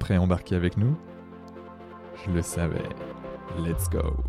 prêt à embarquer avec nous? Je le savais. Let's go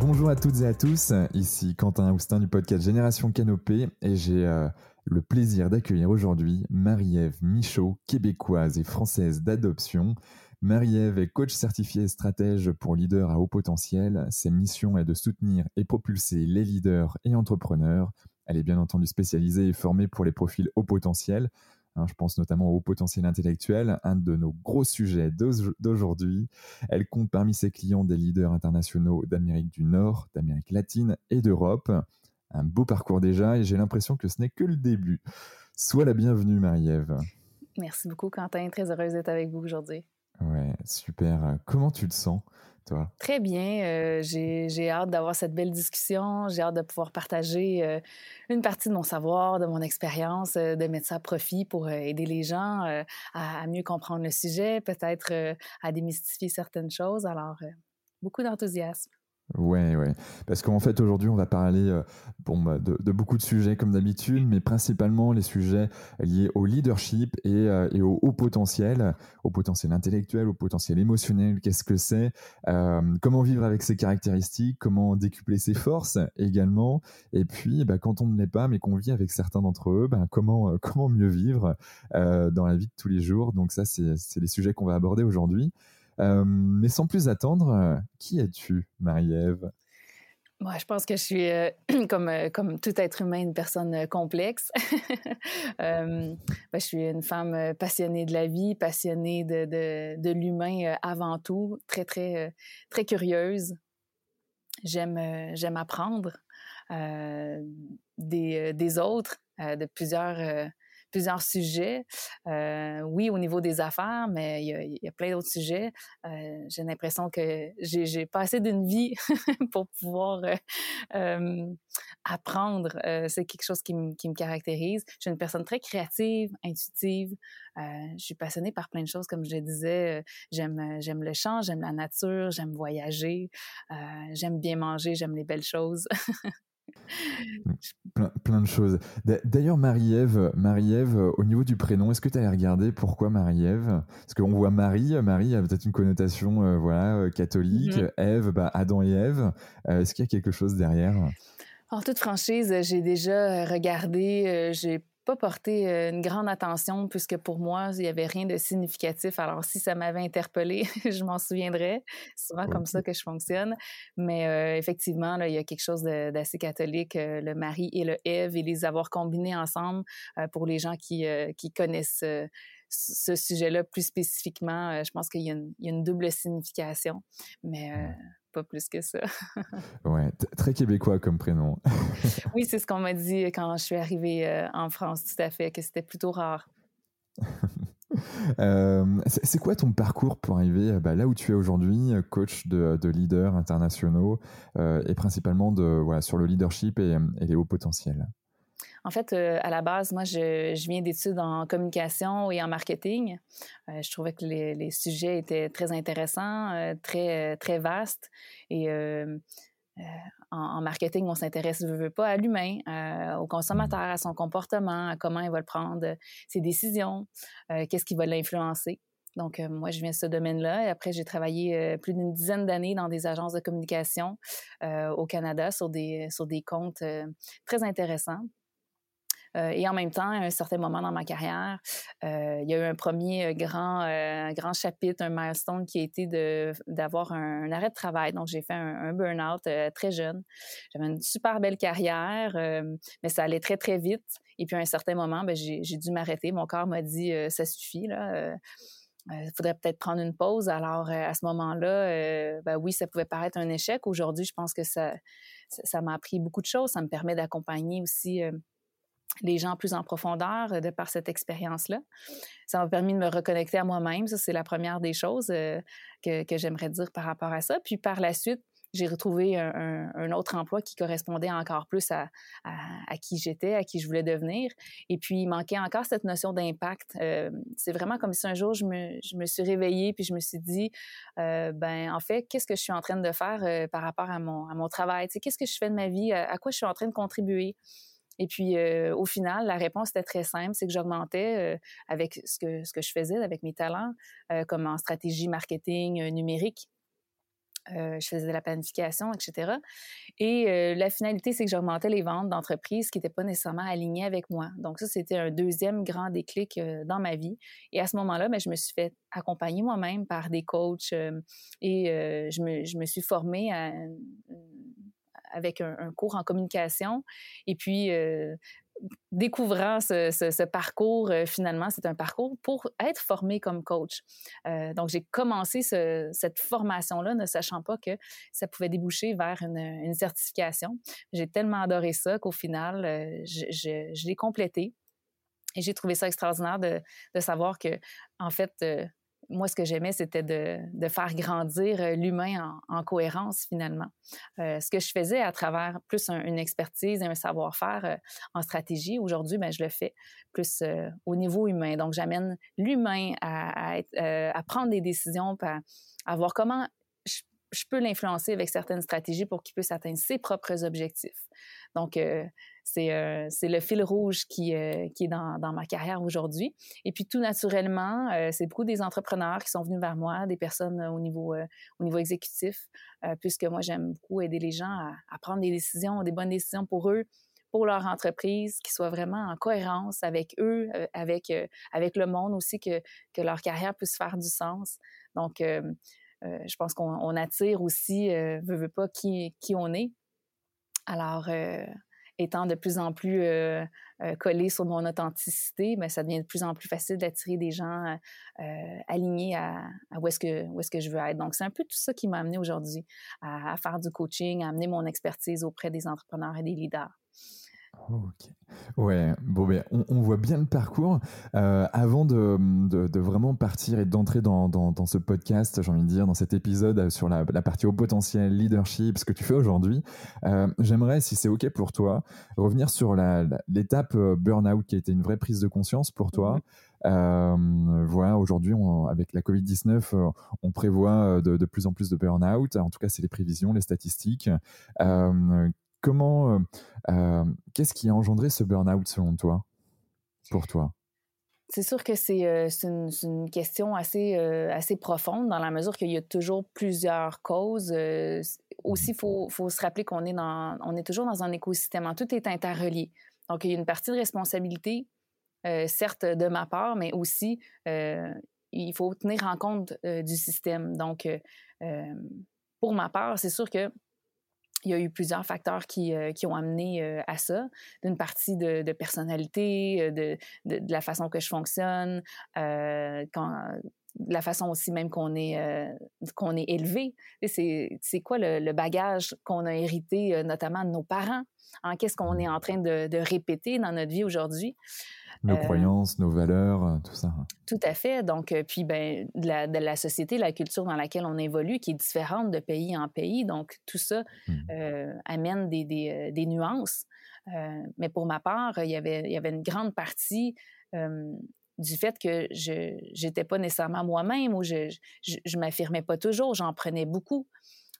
Bonjour à toutes et à tous, ici Quentin Aoustin du podcast Génération Canopée et j'ai euh, le plaisir d'accueillir aujourd'hui Marie-Ève Michaud, québécoise et française d'adoption. Marie-Ève est coach certifié stratège pour leaders à haut potentiel. Sa mission est de soutenir et propulser les leaders et entrepreneurs. Elle est bien entendu spécialisée et formée pour les profils haut potentiel. Hein, je pense notamment au haut potentiel intellectuel, un de nos gros sujets d'aujourd'hui. Elle compte parmi ses clients des leaders internationaux d'Amérique du Nord, d'Amérique latine et d'Europe. Un beau parcours déjà et j'ai l'impression que ce n'est que le début. Sois la bienvenue, Marie-Ève. Merci beaucoup, Quentin. Très heureuse d'être avec vous aujourd'hui. Ouais, super. Comment tu te sens, Très bien. Euh, j'ai hâte d'avoir cette belle discussion. J'ai hâte de pouvoir partager euh, une partie de mon savoir, de mon expérience, euh, de mettre ça à profit pour aider les gens à, mieux comprendre le sujet, peut-être à démystifier certaines choses. Alors, beaucoup d'enthousiasme. Ouais, ouais. Parce qu'en fait, aujourd'hui, on va parler euh, bon, bah, de, beaucoup de sujets comme d'habitude, mais principalement les sujets liés au leadership et, euh, au haut potentiel, au potentiel intellectuel, au potentiel émotionnel. Qu'est-ce que c'est euh, Comment vivre avec ses caractéristiques Comment décupler ses forces également Et puis, bah, quand on ne l'est pas, mais qu'on vit avec certains d'entre eux, bah, comment, comment mieux vivre dans la vie de tous les jours Donc ça, c'est les sujets qu'on va aborder aujourd'hui. Euh, mais sans plus attendre, euh, qui es-tu, Marie-Ève? Je pense que je suis, euh, comme, comme tout être humain, une personne complexe. Ben, je suis une femme passionnée de la vie, passionnée de, de, de l'humain avant tout, très, très, très curieuse. J'aime, j'aime apprendre des, des autres, de plusieurs plusieurs sujets. Euh, oui, au niveau des affaires, mais il y a, plein d'autres sujets. Euh, j'ai l'impression que j'ai pas assez d'une vie pour pouvoir euh, apprendre. C'est quelque chose qui, me caractérise. Je suis une personne très créative, intuitive. je suis passionnée par plein de choses, comme je disais. J'aime, j'aime le chant, j'aime la nature, j'aime voyager, j'aime bien manger, j'aime les belles choses. Plein, de choses. D'ailleurs, Marie-Ève, Marie-Ève, au niveau du prénom, est-ce que tu as regardé pourquoi Marie-Ève? Parce qu'on voit Marie, Marie a peut-être une connotation euh, voilà, euh, catholique. Ève, bah, Adam et Ève. Euh, est-ce qu'il y a quelque chose derrière? En toute franchise, j'ai déjà regardé, j'ai pas porté euh, une grande attention puisque pour moi, il n'y avait rien de significatif. Alors, si ça m'avait interpellé, je m'en souviendrais. C'est souvent comme ça que je fonctionne. Mais euh, effectivement, là, il y a quelque chose d'assez catholique, euh, le mari et le Ève, et les avoir combinés ensemble pour les gens qui, qui connaissent ce sujet-là plus spécifiquement. je pense qu'il y, a une double signification. Mais pas plus que ça. ouais, très québécois comme prénom. oui, c'est ce qu'on m'a dit quand je suis arrivée euh, en France, tout à fait, que c'était plutôt rare. Euh, c'est quoi ton parcours pour arriver euh, bah, là où tu es aujourd'hui, coach de, leaders internationaux et principalement de, voilà, sur le leadership et, et les hauts potentiels? En fait, euh, à la base, moi, je, viens d'études en communication et en marketing. Euh, je trouvais que les, sujets étaient très intéressants, euh, très, très vastes. Et en, marketing, on s'intéresse, je veux pas, à l'humain, au consommateur, à son comportement, à comment il va le prendre, ses décisions, qu'est-ce qui va l'influencer. Donc, moi, je viens de ce domaine-là. Et après, j'ai travaillé plus d'une dizaine d'années dans des agences de communication au Canada sur des, sur des comptes très intéressants. Euh, et en même temps, à un certain moment dans ma carrière, euh, il y a eu un premier euh, grand, grand chapitre, un milestone qui a été d'avoir un, arrêt de travail. Donc, j'ai fait un, burn-out très jeune. J'avais une super belle carrière, mais ça allait très, très vite. Et puis, à un certain moment, ben, j'ai dû m'arrêter. Mon corps m'a dit, ça suffit, là il faudrait peut-être prendre une pause. Alors, à ce moment-là, ben oui, ça pouvait paraître un échec. Aujourd'hui, je pense que ça, ça m'a appris beaucoup de choses. Ça me permet d'accompagner aussi les gens plus en profondeur de par cette expérience-là. Ça m'a permis de me reconnecter à moi-même. Ça, c'est la première des choses que, que j'aimerais dire par rapport à ça. Puis par la suite, j'ai retrouvé un, autre emploi qui correspondait encore plus à, qui j'étais, à qui je voulais devenir. Et puis, il manquait encore cette notion d'impact. Euh, c'est vraiment comme si un jour, je me, suis réveillée puis je me suis dit, euh, ben en fait, qu'est-ce que je suis en train de faire euh, par rapport à mon travail? qu'est-ce que je fais de ma vie? À, quoi je suis en train de contribuer? Et puis, au final, la réponse était très simple, c'est que j'augmentais avec ce que, je faisais, avec mes talents, comme en stratégie marketing numérique. Euh, je faisais de la planification, etc. Et euh, la finalité, c'est que j'augmentais les ventes d'entreprises qui n'étaient pas nécessairement alignées avec moi. Donc ça, c'était un deuxième grand déclic euh, dans ma vie. Et à ce moment-là, ben, je me suis fait accompagner moi-même par des coachs et je me, suis formée avec un, cours en communication. Et puis, découvrant ce, parcours, euh, finalement, c'est un parcours pour être formé comme coach. Euh, donc, j'ai commencé cette formation-là ne sachant pas que ça pouvait déboucher vers une, certification. J'ai tellement adoré ça qu'au final, euh, je, l'ai complété. Et j'ai trouvé ça extraordinaire de, de, savoir que, en fait, moi, ce que j'aimais, c'était de, faire grandir euh, l'humain en, cohérence, finalement. Euh, ce que je faisais à travers plus une expertise un savoir-faire euh, en stratégie, aujourd'hui, ben, je le fais plus au niveau humain. Donc, j'amène l'humain à, prendre des décisions, à, à voir comment je, je peux l'influencer avec certaines stratégies pour qu'il puisse atteindre ses propres objectifs. Donc, euh, c'est le fil rouge qui, euh, qui est dans, dans, ma carrière aujourd'hui. Et puis tout naturellement, euh, c'est beaucoup des entrepreneurs qui sont venus vers moi, des personnes au niveau, au niveau exécutif, puisque moi j'aime beaucoup aider les gens à, prendre des décisions, des bonnes décisions pour eux, pour leur entreprise, qui soient vraiment en cohérence avec eux, avec, avec le monde aussi, que, que leur carrière puisse faire du sens. Donc, je pense qu'on attire aussi, veut, veut pas, qui, qui on est. Alors, étant de plus en plus euh, euh, collé sur mon authenticité, ben, ça devient de plus en plus facile d'attirer des gens euh, alignés à, où est-ce que où est-ce que je veux être. Donc c'est un peu tout ça qui m'a amené aujourd'hui à, faire du coaching, à amener mon expertise auprès des entrepreneurs et des leaders. Ok. Ouais, bon, ben, on, voit bien le parcours. Euh, avant de, de, vraiment partir et d'entrer dans, dans, dans, ce podcast, j'ai envie de dire, dans cet épisode sur la, la partie au potentiel leadership, ce que tu fais aujourd'hui, euh, j'aimerais, si c'est OK pour toi, revenir sur l'étape euh, burn-out qui a été une vraie prise de conscience pour toi. Mm-hmm. voilà, aujourd'hui, avec la Covid-19, on prévoit de, de, plus en plus de burn-out. En tout cas, c'est les prévisions, les statistiques. Comment, euh, euh, qu'est-ce qui a engendré ce burn-out selon toi, pour toi? C'est sûr que c'est euh, une, question assez, assez profonde dans la mesure qu'il y a toujours plusieurs causes. aussi, il faut, faut, se rappeler qu'on est, dans, on est toujours dans un écosystème. Tout est interrelié. Donc, il y a une partie de responsabilité, certes de ma part, mais aussi il faut tenir en compte du système. Donc, pour ma part, c'est sûr que il y a eu plusieurs facteurs qui, euh, qui ont amené euh, à ça. D'une partie de, de personnalité, euh, de, de, de, la façon que je fonctionne, quand, la façon aussi même qu'on est, qu'on est élevé. C'est quoi le, le bagage qu'on a hérité, notamment de nos parents? Hein? Qu'est-ce qu'on est en train de, de, répéter dans notre vie aujourd'hui? Nos euh, croyances, nos valeurs, euh, tout ça. Tout à fait. Donc, euh, puis, ben, de la, de la, société, la culture dans laquelle on évolue, qui est différente de pays en pays. Donc, tout ça mmh. amène des, des, des nuances. mais pour ma part, il y avait, il y avait une grande partie du fait que je n'étais pas nécessairement moi-même ou je ne m'affirmais pas toujours, j'en prenais beaucoup.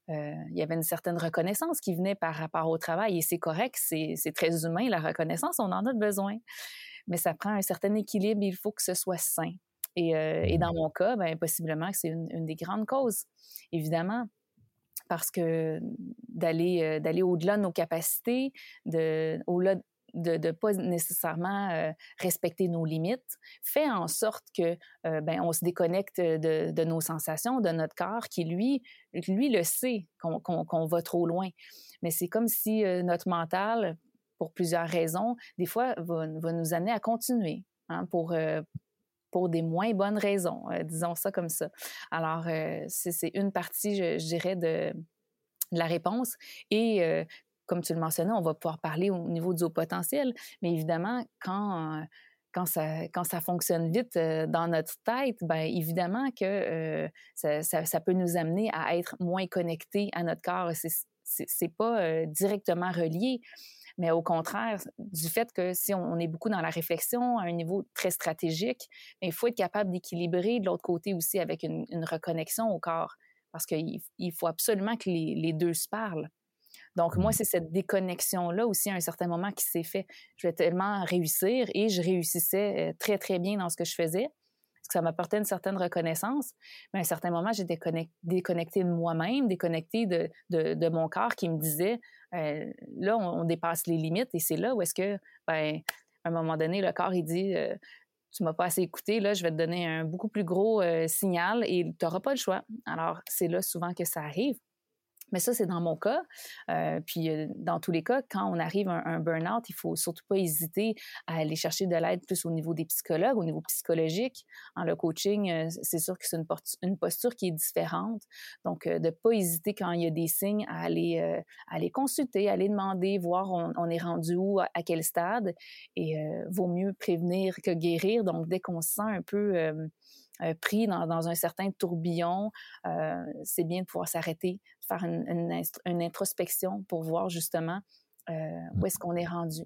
il y avait une certaine reconnaissance qui venait par rapport au travail et c'est correct, c'est très humain, la reconnaissance, on en a besoin mais ça prend un certain équilibre, il faut que ce soit sain. Et, euh, et dans mmh. mon cas, ben, possiblement que c'est une, des grandes causes, évidemment, parce que d'aller euh, d'aller au-delà de nos capacités, de, au-delà de ne pas nécessairement euh, respecter nos limites, fait en sorte que ben, on se déconnecte de, de, nos sensations, de notre corps, qui lui, lui le sait qu'on va trop loin. Mais c'est comme si notre mental, pour plusieurs raisons, des fois, va, nous amener à continuer hein, pour, euh, pour des moins bonnes raisons, disons ça comme ça. Alors, c'est une partie, je, dirais, de, la réponse. Et comme tu le mentionnais, on va pouvoir parler au niveau du haut potentiel, mais évidemment, quand quand ça, quand ça fonctionne vite dans notre tête, bien évidemment que ça, peut nous amener à être moins connectés à notre corps. C'est pas directement relié, mais au contraire, du fait que si on, est beaucoup dans la réflexion à un niveau très stratégique, il faut être capable d'équilibrer de l'autre côté aussi avec une, reconnexion au corps, parce qu'il il faut absolument que les, les deux se parlent. Donc, moi, mmh. c'est cette déconnexion-là aussi à un certain moment qui s'est fait. Je vais tellement réussir et je réussissais très, très bien dans ce que je faisais que ça m'apportait une certaine reconnaissance. Mais à un certain moment, j'étais déconnectée de moi-même, déconnectée de, de, mon corps qui me disait là, on, dépasse les limites et c'est là où est-ce que, ben, à un moment donné, le corps, il dit tu m'as pas assez écouté, là, je vais te donner un beaucoup plus gros signal et tu n'auras pas le choix. Alors, c'est là souvent que ça arrive. Mais ça, c'est dans mon cas. Euh, puis, euh, dans tous les cas, quand on arrive à un, burn-out, il faut surtout pas hésiter à aller chercher de l'aide plus au niveau des psychologues, au niveau psychologique. En le coaching, euh, c'est sûr que c'est une, posture qui est différente. Donc, de pas hésiter quand il y a des signes à aller, aller consulter, à aller demander, voir on, on est rendu où, à, quel stade. Et vaut mieux prévenir que guérir. Donc, dès qu'on se sent un peu euh, pris dans, un certain tourbillon, euh, c'est bien de pouvoir s'arrêter, faire une, une, introspection pour voir justement euh, où est-ce qu'on est rendu.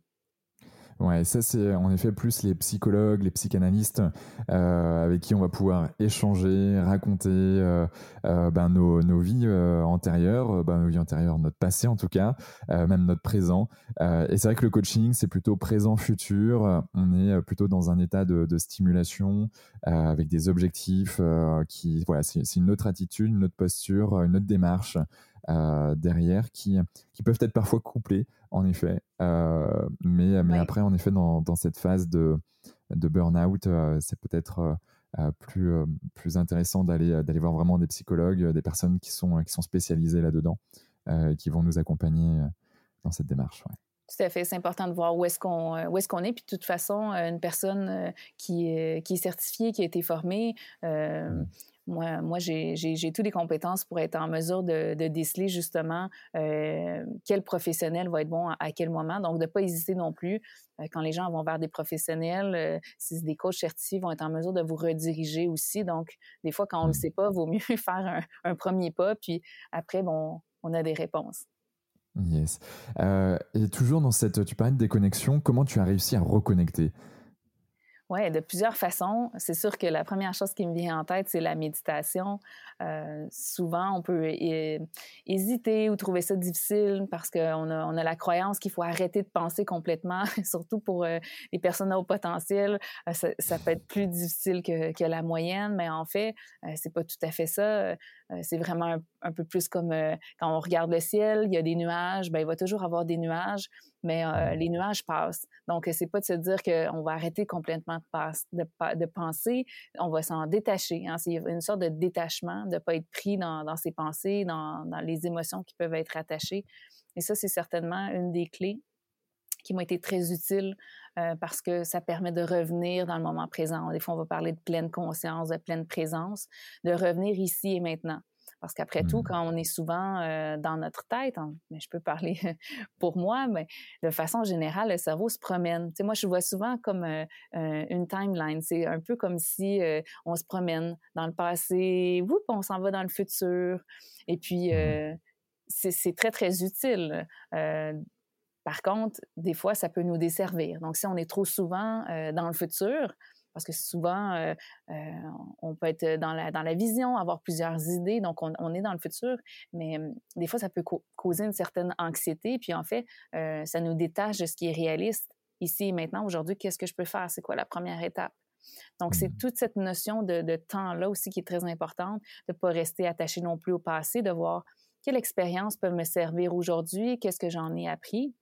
Ouais, ça c'est en effet plus les psychologues, les psychanalystes euh, avec qui on va pouvoir échanger, raconter euh, euh, ben, nos, nos, vies antérieures, ben, nos vies antérieures, notre passé en tout cas, même notre présent. et c'est vrai que le coaching c'est plutôt présent-futur. On est plutôt dans un état de, de stimulation avec des objectifs qui, voilà, c'est une autre attitude, une autre posture, une autre démarche. Derrière qui, qui peuvent être parfois couplés en effet. Euh, mais, mais après, en effet, dans, dans cette phase de, de burn-out, euh, c'est peut-être euh, plus, plus intéressant d'aller d'aller voir vraiment des psychologues, des personnes qui sont, qui sont spécialisées là-dedans, qui vont nous accompagner dans cette démarche. Tout à fait. C'est important de voir où est-ce qu'on est, qu'on est. Puis de toute façon, une personne qui, est, qui est certifiée, qui a été formée, mmh. Moi, moi j'ai toutes les compétences pour être en mesure de, déceler justement euh, quel professionnel va être bon à, quel moment. Donc, de ne pas hésiter non plus. Euh, quand les gens vont vers des professionnels, euh, si c'est des coachs certifiés, vont être en mesure de vous rediriger aussi. Donc, des fois, quand on ne le mmh. sait pas, il vaut mieux faire un, premier pas, puis après, bon, on a des réponses. Yes. et toujours dans cette, tu parlais de déconnexion, comment tu as réussi à reconnecter? Oui, de plusieurs façons. C'est sûr que la première chose qui me vient en tête, c'est la méditation. Euh, souvent, on peut hésiter ou trouver ça difficile parce qu'on a, on a la croyance qu'il faut arrêter de penser complètement, surtout pour euh, les personnes au potentiel. Euh, ça, peut être plus difficile que, que, la moyenne, mais en fait, c'est pas tout à fait ça. C'est vraiment un, peu plus comme quand on regarde le ciel, il y a des nuages, ben, il va toujours avoir des nuages mais euh, les nuages passent. Donc, c'est pas de se dire qu'on va arrêter complètement de, de, penser, on va s'en détacher. Hein. C'est une sorte de détachement, de ne pas être pris dans, dans ses pensées, dans, dans, les émotions qui peuvent être attachées. Et ça, c'est certainement une des clés qui m'ont été très utiles euh, parce que ça permet de revenir dans le moment présent. Des fois, on va parler de pleine conscience, de pleine présence, de revenir ici et maintenant. Parce qu'après tout, mmh. quand on est souvent euh, dans notre tête, mais je peux parler pour moi, mais de façon générale, le cerveau se promène. Tu sais, moi, je vois souvent comme euh, une timeline. C'est un peu comme si on se promène dans le passé, whoop, on s'en va dans le futur. Et puis, mmh. c'est très, très utile. Par contre, des fois, ça peut nous desservir. Donc, si on est trop souvent dans le futur, parce que souvent, euh, euh, on peut être dans la, dans la vision, avoir plusieurs idées, donc on, est dans le futur, mais des fois, ça peut causer une certaine anxiété, puis en fait, euh, ça nous détache de ce qui est réaliste. Ici et maintenant, aujourd'hui, qu'est-ce que je peux faire? C'est quoi la première étape? Donc, c'est mmh. toute cette notion de, de temps-là aussi qui est très importante, de ne pas rester attaché non plus au passé, de voir quelle expérience peut me servir aujourd'hui, qu'est-ce que j'en ai appris,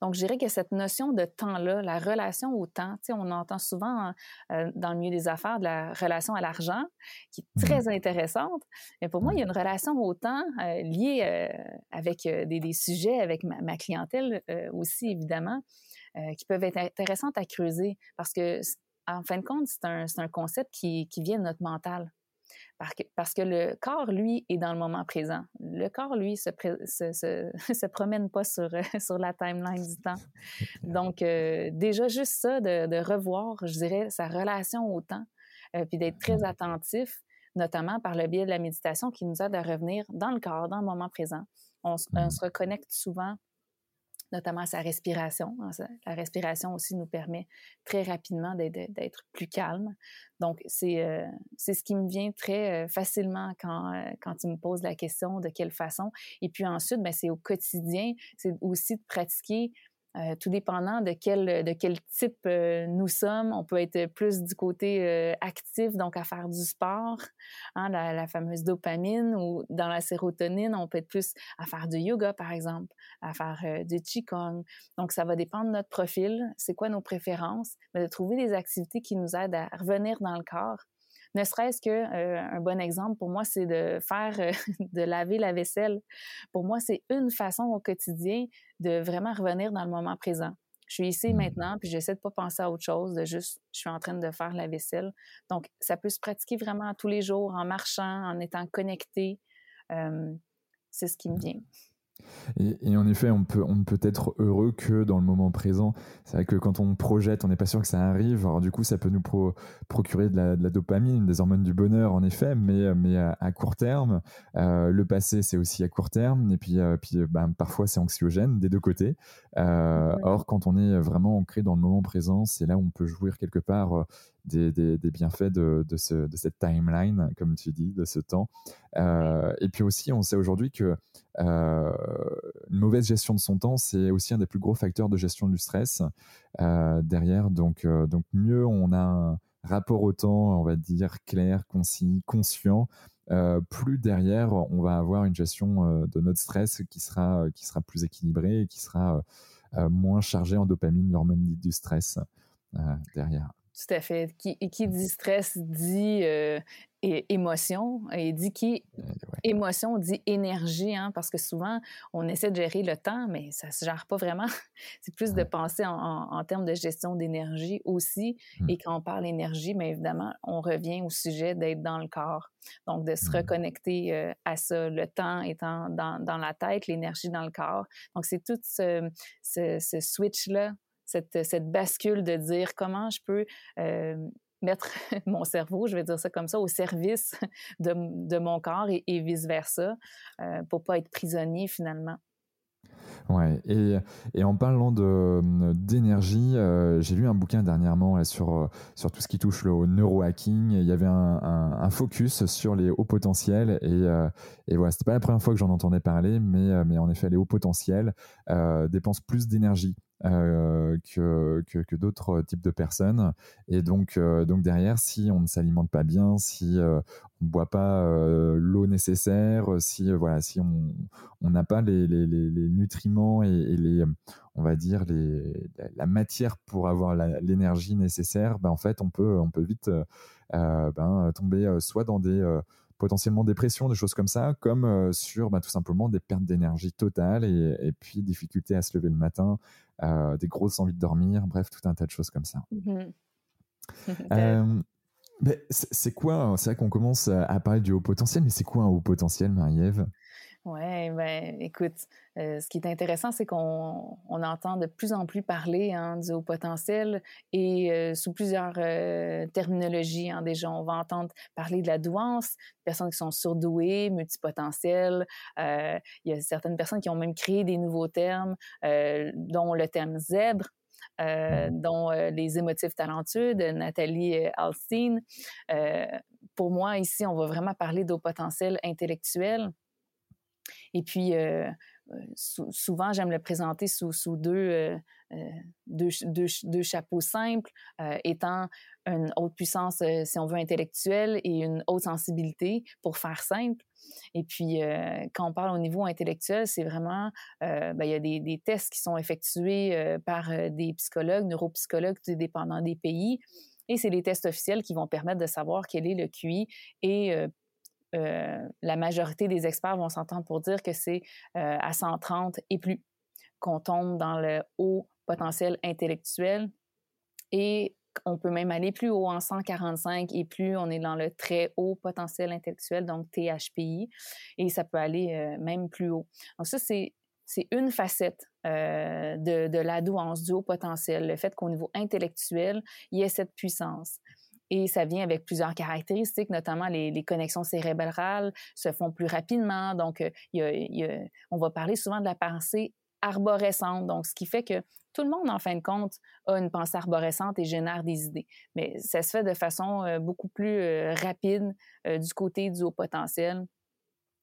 donc, je dirais que cette notion de temps-là, la relation au temps, on entend souvent euh, dans le milieu des affaires de la relation à l'argent, qui est mmh très intéressante. Mais pour moi, il y a une relation au temps euh, liée euh, avec des, sujets, avec ma, clientèle aussi, évidemment, qui peuvent être intéressantes à creuser parce que en fin de compte, c'est un, un, concept qui, qui, vient de notre mental. Parce que le corps, lui, est dans le moment présent. Le corps, lui, se, se, se, promène pas sur, sur la timeline du temps. Donc, euh, déjà, juste ça, de, de, revoir, je dirais, sa relation au temps, euh, puis d'être très mmh. attentif, notamment par le biais de la méditation qui nous aide à revenir dans le corps, dans le moment présent. On, on mmh. se reconnecte souvent notamment sa respiration. Hein, la respiration aussi nous permet très rapidement d'être plus calme. Donc, euh, c'est ce qui me vient très euh, facilement quand, euh, quand tu me poses la question de quelle façon. Et puis ensuite, ben, c'est au quotidien, c'est aussi de pratiquer euh, tout dépendant de quel, de quel type euh, nous sommes. On peut être plus du côté euh, actif, donc à faire du sport, hein, la, fameuse dopamine, ou dans la sérotonine, on peut être plus à faire du yoga, par exemple, à faire du qigong. Donc, ça va dépendre de notre profil, c'est quoi nos préférences, mais de trouver des activités qui nous aident à revenir dans le corps ne serait-ce que euh, un bon exemple pour moi, c'est de faire, euh, de laver la vaisselle. Pour moi, c'est une façon au quotidien de vraiment revenir dans le moment présent. Je suis ici mmh. maintenant, puis j'essaie de pas penser à autre chose, de juste, je suis en train de faire la vaisselle. Donc, ça peut se pratiquer vraiment tous les jours, en marchant, en étant connecté. Euh, c'est ce qui me vient. Et, en effet, on, peut, on ne peut être heureux que dans le moment présent. C'est vrai que quand on projette, on n'est pas sûr que ça arrive. Alors du coup, ça peut nous procurer de la, dopamine, des hormones du bonheur, en effet, mais, mais à, court terme. Euh, le passé, c'est aussi à court terme. Et puis, euh, puis ben, parfois, c'est anxiogène des deux côtés. Euh, or, quand on est vraiment ancré dans le moment présent, c'est là où on peut jouir quelque part des, bienfaits de, de, ce, de, cette timeline, comme tu dis, de ce temps. Euh, et puis aussi, on sait aujourd'hui que euh, une mauvaise gestion de son temps, c'est aussi un des plus gros facteurs de gestion du stress euh, derrière. Donc, donc, mieux on a un rapport au temps, on va dire, clair, concis, conscient, plus derrière, on va avoir une gestion de notre stress qui sera, qui sera plus équilibrée et qui sera moins chargée en dopamine, l'hormone du stress derrière. Tout à fait. Qui, qui dit stress dit euh, émotion et dit qui émotion dit énergie, hein, parce que souvent on essaie de gérer le temps, mais ça se gère pas vraiment. C'est plus de penser en, en, termes de gestion d'énergie aussi. Mmh. Et quand on parle énergie, mais évidemment, on revient au sujet d'être dans le corps. Donc de se mmh. reconnecter euh, à ça, le temps étant dans, dans la tête, l'énergie dans le corps. Donc c'est tout ce, ce, ce switch-là cette, cette, bascule de dire comment je peux euh, mettre mon cerveau, je vais dire ça comme ça, au service de, de mon corps et, vice-versa, euh, pour pas être prisonnier finalement. Ouais, et, et en parlant d'énergie, euh, j'ai lu un bouquin dernièrement sur, euh, sur tout ce qui touche au neurohacking. Il y avait un, focus sur les hauts potentiels et, euh, et voilà, c'était pas la première fois que j'en entendais parler, mais, mais en effet, les hauts potentiels dépensent plus d'énergie euh, que, que, d'autres types de personnes. Et donc, euh, donc derrière, si on ne s'alimente pas bien, si euh, on ne boit pas l'eau nécessaire, si voilà, si on n'a pas les, les, les, nutriments et, les, on va dire les, la matière pour avoir l'énergie nécessaire, ben en fait, on peut, on peut vite ben, tomber soit dans des potentiellement dépression, des choses comme ça, comme sur ben, tout simplement des pertes d'énergie totales et, et, puis difficulté à se lever le matin, euh, des grosses envies de dormir, bref, tout un tas de choses comme ça. Mmh euh, c'est quoi C'est vrai qu'on commence à parler du haut potentiel, mais c'est quoi un haut potentiel, Marie-Ève? Oui, ben, écoute, euh, ce qui est intéressant, c'est qu'on on entend de plus en plus parler hein, du haut potentiel et euh, sous plusieurs euh, terminologies. Hein, déjà, on va entendre parler de la douance, personnes qui sont surdouées, multipotentielles. il y a certaines personnes qui ont même créé des nouveaux termes, dont le terme zèbre. dont les émotifs talentueux de Nathalie Alstein. pour moi, ici, on va vraiment parler d'haut potentiel intellectuel, et puis, euh, euh, souvent, j'aime le présenter sous, deux, euh, deux, deux, chapeaux simples, étant une haute puissance, si on veut, intellectuelle et une haute sensibilité, pour faire simple. Et puis, quand on parle au niveau intellectuel, c'est vraiment, ben, il y a des, tests qui sont effectués par des psychologues, neuropsychologues, dépendant des pays. Et c'est les tests officiels qui vont permettre de savoir quel est le QI et la majorité des experts vont s'entendre pour dire que c'est euh, à 130 et plus qu'on tombe dans le haut potentiel intellectuel. Et on peut même aller plus haut en 145 et plus on est dans le très haut potentiel intellectuel, donc THPI, et ça peut aller même plus haut. Donc ça, c'est c'est une facette de, de la douance, du haut potentiel, le fait qu'au niveau intellectuel, il y ait cette puissance. Et ça vient avec plusieurs caractéristiques, notamment les, connexions cérébrales se font plus rapidement. Donc, on va parler souvent de la pensée arborescente. Donc, ce qui fait que tout le monde, en fin de compte, a une pensée arborescente et génère des idées. Mais ça se fait de façon euh, beaucoup plus euh, rapide euh, du côté du haut potentiel.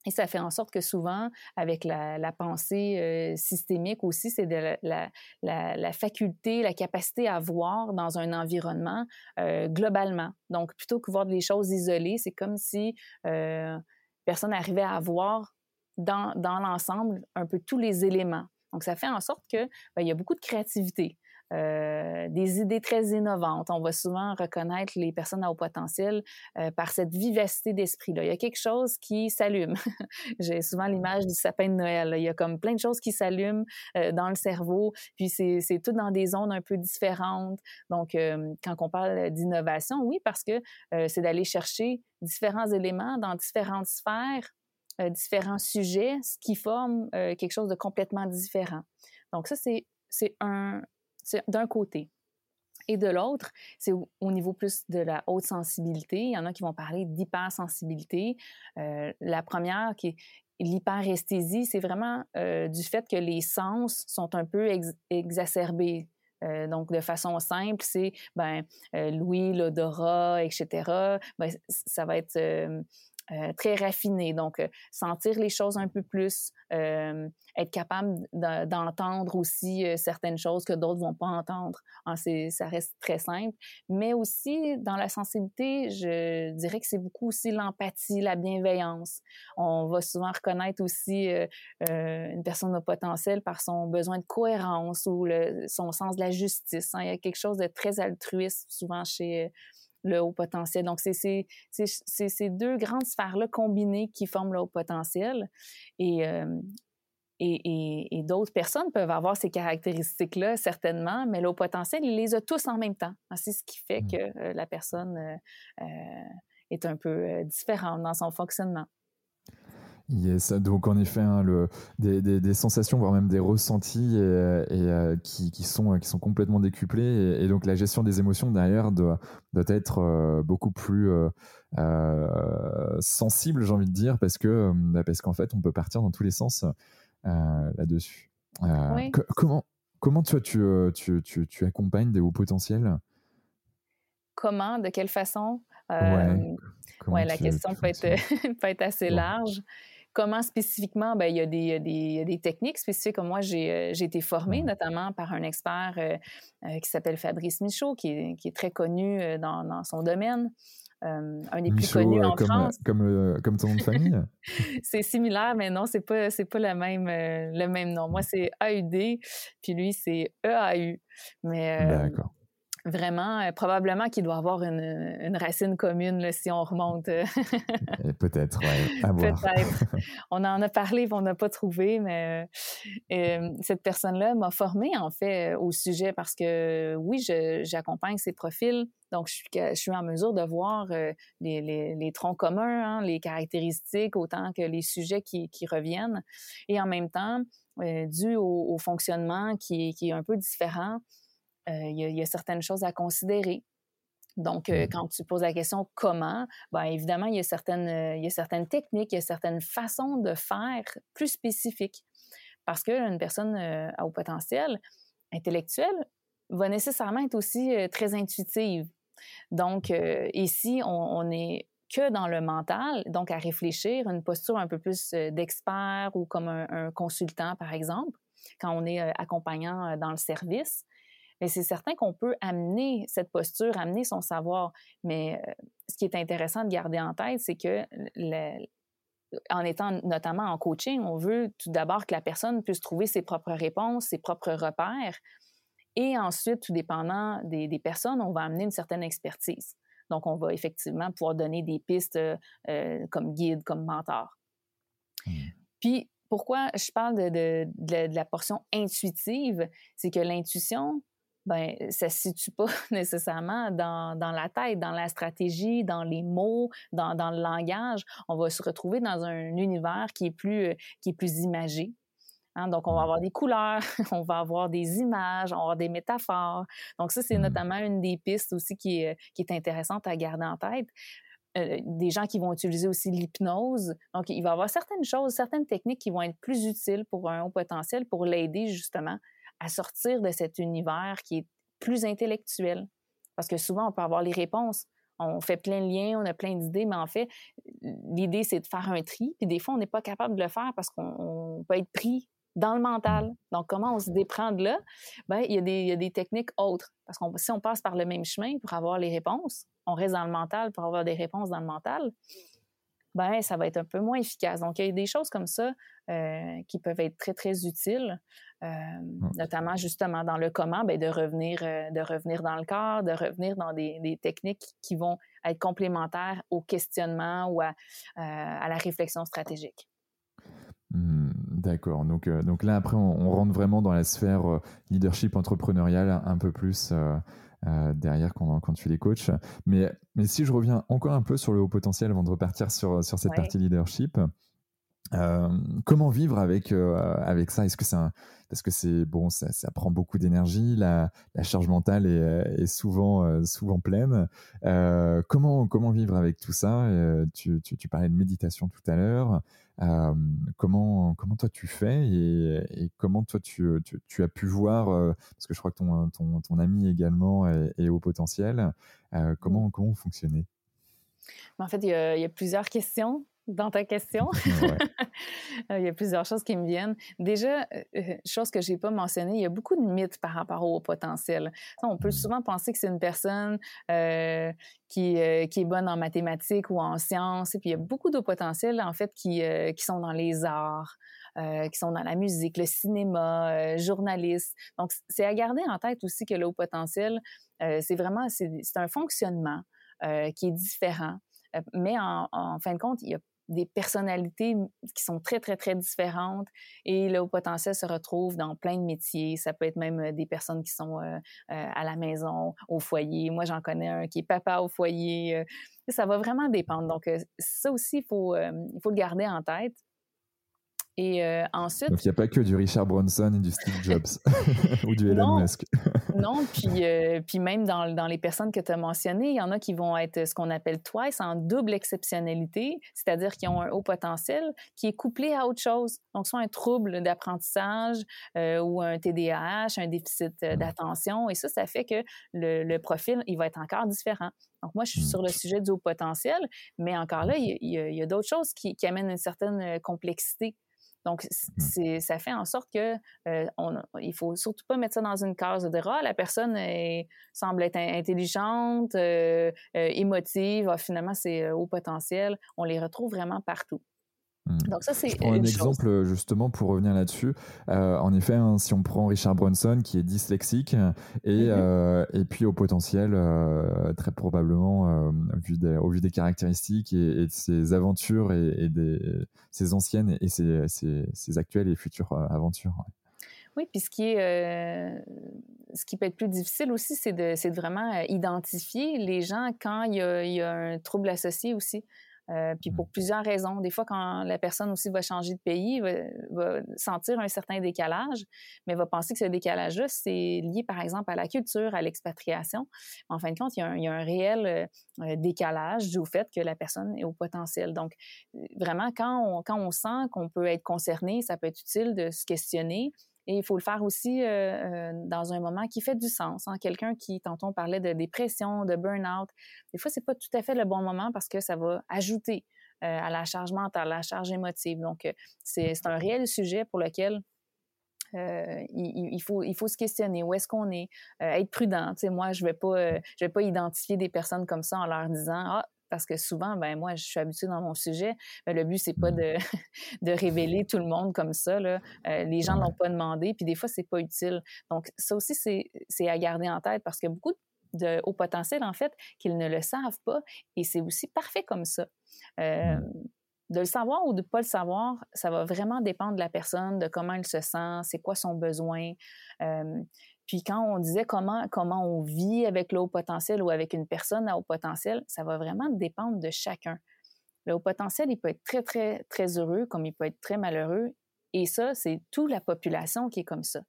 Et ça fait en sorte que souvent, avec la, pensée euh, systémique aussi, c'est de la, faculté, la capacité à voir dans un environnement euh, globalement. Donc, plutôt que voir des choses isolées, c'est comme si euh, personne n'arrivait à voir dans, l'ensemble un peu tous les éléments. Donc, ça fait en sorte que ben, il y a beaucoup de créativité. Euh, des idées très innovantes. On va souvent reconnaître les personnes à haut potentiel euh, par cette vivacité d'esprit-là. Il y a quelque chose qui s'allume. J'ai souvent l'image du sapin de Noël. Il y a comme plein de choses qui s'allument euh, dans le cerveau, puis c'est tout dans des zones un peu différentes. Donc, quand on parle d'innovation, oui, parce que c'est d'aller chercher différents éléments dans différentes sphères, différents sujets, ce qui forme quelque chose de complètement différent. Donc ça, c'est un, d'un côté. Et de l'autre, c'est au, niveau plus de la haute sensibilité. Il y en a qui vont parler d'hypersensibilité. Euh, la première, qui est l'hyperesthésie, c'est vraiment euh, du fait que les sens sont un peu exacerbés. Euh, donc, de façon simple, c'est ben, l'ouïe, l'odorat, etc. Ben, ça va être euh, très raffiné. Donc, euh, sentir les choses un peu plus, euh, être capable d'entendre aussi certaines choses que d'autres vont pas entendre. Ah, ça reste très simple. Mais aussi, dans la sensibilité, je dirais que c'est beaucoup aussi l'empathie, la bienveillance. On va souvent reconnaître aussi une personne au potentiel par son besoin de cohérence ou son sens de la justice. Hein. Il y a quelque chose de très altruiste souvent chez le haut potentiel. Donc, c'est ces deux grandes sphères-là combinées qui forment le haut potentiel. Euh, et, et, et, d'autres personnes peuvent avoir ces caractéristiques-là, certainement, mais le haut potentiel, il les a tous en même temps. C'est ce qui fait mmh. que euh, la personne euh, est un peu différente dans son fonctionnement. Yes, donc en effet, hein, le, des, des, sensations, voire même des ressentis et, euh, qui, qui, sont, qui sont complètement décuplés. Et, donc la gestion des émotions derrière doit, doit être euh, beaucoup plus euh, sensible, j'ai envie de dire, parce que bah, parce qu'en fait, on peut partir dans tous les sens là-dessus. comment, comment toi, tu, tu, tu, tu, accompagnes des hauts potentiels? Comment De quelle façon? Ouais. la question peut être, peut être, assez large. Comment spécifiquement? Ben, il, y a des, des, techniques spécifiques. Comme moi, j'ai euh, été formée notamment par un expert euh, euh, qui s'appelle Fabrice Michaud, qui est, qui est très connu dans, dans, son domaine. un des plus connus en comme, France. Comme, comme ton nom de famille? c'est similaire, mais non, c'est pas, pas le, même, le même nom. Moi, c'est AUD, puis lui, c'est EAU. Mais, D'accord vraiment, euh, probablement qu'il doit avoir une, une racine commune là, si on remonte. Euh. Peut-être, oui. Peut-être. on en a parlé, on n'a pas trouvé, mais euh, cette personne-là m'a formée en fait au sujet parce que oui, j'accompagne ces profils. Donc, je suis, je suis, en mesure de voir les, les, les, troncs communs, hein, les caractéristiques, autant que les sujets qui, qui reviennent. Et en même temps, dû au, au fonctionnement qui, qui, est un peu différent, euh, il y, a certaines choses à considérer. Donc, euh, mmh. quand tu poses la question comment, bien évidemment, il y, a certaines, euh, il y a certaines techniques, il y a certaines façons de faire plus spécifiques. Parce qu'une personne à haut potentiel intellectuel va nécessairement être aussi très intuitive. Donc, ici, on, n'est que dans le mental, donc à réfléchir, une posture un peu plus d'expert ou comme un, consultant, par exemple, quand on est accompagnant dans le service. Mais c'est certain qu'on peut amener cette posture, amener son savoir. Mais euh, ce qui est intéressant de garder en tête, c'est que en étant notamment en coaching, on veut tout d'abord que la personne puisse trouver ses propres réponses, ses propres repères. Et ensuite, tout dépendant des, personnes, on va amener une certaine expertise. Donc, on va effectivement pouvoir donner des pistes euh, comme guide, comme mentor. Mmh. Puis, pourquoi je parle de, de la portion intuitive, c'est que l'intuition, ben ça se situe pas nécessairement dans, dans, la tête, dans la stratégie, dans les mots, dans, dans, le langage. On va se retrouver dans un univers qui est plus, qui est plus imagé. Hein. Donc, on va avoir des couleurs, on va avoir des images, on va avoir des métaphores. Donc, ça, c'est mmh. notamment une des pistes aussi qui est, qui est intéressante à garder en tête. Euh, des gens qui vont utiliser aussi l'hypnose. Donc, il va y avoir certaines choses, certaines techniques qui vont être plus utiles pour un haut potentiel pour l'aider justement à sortir de cet univers qui est plus intellectuel. Parce que souvent, on peut avoir les réponses. On fait plein de liens, on a plein d'idées, mais en fait, l'idée, c'est de faire un tri. Puis des fois, on n'est pas capable de le faire parce qu'on peut être pris dans le mental. Donc, comment on se déprend de là? Bien, il y, a des, techniques autres. Parce que si on passe par le même chemin pour avoir les réponses, on reste dans le mental pour avoir des réponses dans le mental, ben ça va être un peu moins efficace. Donc, il y a des choses comme ça euh, qui peuvent être très, très utiles, euh, notamment justement dans le comment, ben, de, revenir, euh, de revenir dans le corps, de revenir dans des, des techniques qui vont être complémentaires au questionnement ou à, à la réflexion stratégique. Mmh, d'accord. Donc, donc là, après, on, rentre vraiment dans la sphère leadership entrepreneurial un peu plus derrière quand, quand, tu les coaches. Mais, mais si je reviens encore un peu sur le haut potentiel avant de repartir sur, sur cette partie leadership, comment vivre avec, avec ça? Est-ce que c'est parce que c'est bon, ça, ça, prend beaucoup d'énergie, la, la, charge mentale est, est souvent souvent pleine. comment comment vivre avec tout ça? Tu, tu, tu, parlais de méditation tout à l'heure. Comment, comment toi tu fais? Et, comment toi tu, tu, as pu voir, parce que je crois que ton, ton, ton ami également est, au potentiel, comment, comment vous fonctionnez? En fait, il y, a, il y a plusieurs questions dans ta question. il y a plusieurs choses qui me viennent. Déjà, chose que j'ai pas mentionnée, il y a beaucoup de mythes par rapport au potentiel. On peut mmh. souvent penser que c'est une personne qui, qui, est bonne en mathématiques ou en sciences. Et puis, il y a beaucoup de potentiel, en fait, qui, qui sont dans les arts. qui sont dans la musique, le cinéma, journaliste. Donc, c'est à garder en tête aussi que le haut potentiel, c'est vraiment, c'est un fonctionnement qui est différent. Mais en, en, fin de compte, il y a des personnalités qui sont très, très, très différentes et le haut potentiel se retrouve dans plein de métiers. Ça peut être même euh, des personnes qui sont euh, euh, à la maison, au foyer. Moi, j'en connais un qui est papa au foyer. ça va vraiment dépendre. Donc, ça aussi, faut, il faut le garder en tête. Et euh, ensuite. Donc il n'y a pas que du Richard Bronson et du Steve Jobs ou du Elon Musk. non, puis, euh, puis même dans, dans, les personnes que tu as mentionnées, il y en a qui vont être ce qu'on appelle twice en double exceptionnalité, c'est-à-dire qu'ils ont un haut potentiel qui est couplé à autre chose. Donc, soit un trouble d'apprentissage euh, ou un TDAH, un déficit d'attention. Et ça, ça fait que le, le, profil, il va être encore différent. Donc, moi, je suis sur le sujet du haut potentiel, mais encore là, il y a, a d'autres choses qui, qui amènent une certaine complexité. Donc, mmh. ça fait en sorte que euh, on, il faut surtout pas mettre ça dans une case de dire ah la personne semble être intelligente, euh, euh, émotive, ah, finalement c'est haut potentiel. On les retrouve vraiment partout. Donc ça, c'est Je prends un exemple justement pour revenir là-dessus. Euh, en effet, hein, si on prend Richard Bronson qui est dyslexique et, mmh euh, et puis au potentiel, euh, très probablement, vu des, au vu des caractéristiques et, de ses aventures et, des, ses anciennes et ses, ses, actuelles et futures aventures. Oui, puis ce qui est, ce qui peut être plus difficile aussi, c'est de, de, vraiment identifier les gens quand il y a, il y a un trouble associé aussi. Euh, puis pour plusieurs raisons. Des fois, quand la personne aussi va changer de pays, va, va sentir un certain décalage, mais va penser que ce décalage-là, c'est lié par exemple à la culture, à l'expatriation. En fin de compte, il y a un, il y a un réel euh, décalage du fait que la personne est au potentiel. Donc, vraiment, quand on, quand on sent qu'on peut être concerné, ça peut être utile de se questionner et il faut le faire aussi euh, euh, dans un moment qui fait du sens. Hein. Quelqu'un qui, tantôt, on parlait de dépression, de burn-out. Des fois, c'est pas tout à fait le bon moment parce que ça va ajouter euh, à la charge mentale, à la charge émotive. Donc, c'est un réel sujet pour lequel il, faut, il faut se questionner où est-ce qu'on est, être prudent. Tu moi, je vais vais pas identifier des personnes comme ça en leur disant ah parce que souvent, ben moi, je suis habituée dans mon sujet, mais le but, c'est pas mmh. de, de révéler tout le monde comme ça. Là. Euh, les gens l'ont pas demandé, puis des fois, c'est pas utile. Donc, ça aussi, c'est à garder en tête parce qu'il y a beaucoup de haut potentiel, en fait, qu'ils ne le savent pas, et c'est aussi parfait comme ça. Euh, mmh. de le savoir ou de ne pas le savoir, ça va vraiment dépendre de la personne, de comment elle se sent, c'est quoi son besoin. Euh, Puis quand on disait comment, comment on vit avec le haut potentiel ou avec une personne à haut potentiel, ça va vraiment dépendre de chacun. Le haut potentiel, il peut être très, très, très heureux, comme il peut être très malheureux. Et ça, c'est toute la population qui est comme ça.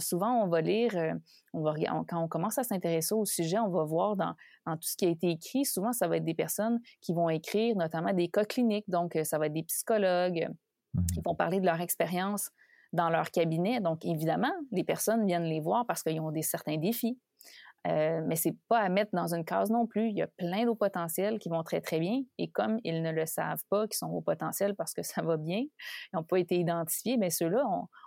souvent, on va lire, euh, on va, quand on commence à s'intéresser au sujet, on va voir dans, dans, tout ce qui a été écrit, souvent, ça va être des personnes qui vont écrire notamment des cas cliniques. Donc, euh, ça va être des psychologues mmh qui vont parler de leur expérience dans leur cabinet. Donc, évidemment, les personnes viennent les voir parce qu'ils ont des certains défis. Euh, mais c'est pas à mettre dans une case non plus. Il y a plein d'eau potentiels qui vont très, très bien. Et comme ils ne le savent pas, qu'ils sont au potentiel parce que ça va bien, ils n'ont pas été identifiés, mais ceux-là,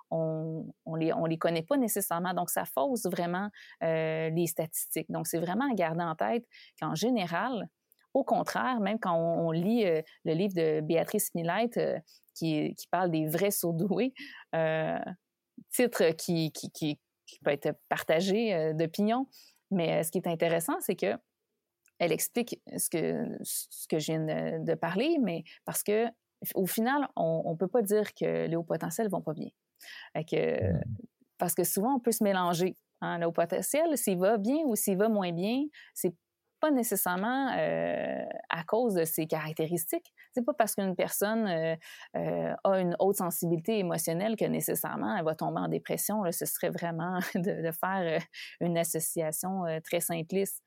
on, on les connaît pas nécessairement. Donc, ça fausse vraiment euh, les statistiques. Donc, c'est vraiment à garder en tête qu'en général, au contraire, même quand on, lit euh, le livre de Béatrice Millette euh, qui, qui, parle des vrais surdoués, euh, titre qui, qui, qui, peut être partagé d'opinion, mais ce qui est intéressant, c'est que elle explique ce que, ce que je viens de, parler, mais parce que au final, on ne peut pas dire que les hauts potentiels vont pas bien. Que, mmh. parce que souvent, on peut se mélanger. Hein, le haut potentiel, s'il va bien ou s'il va moins bien, c'est pas nécessairement euh, à cause de ses caractéristiques. C'est pas parce qu'une personne euh, euh, a une haute sensibilité émotionnelle que nécessairement elle va tomber en dépression. Ce serait vraiment de, faire une association très simpliste.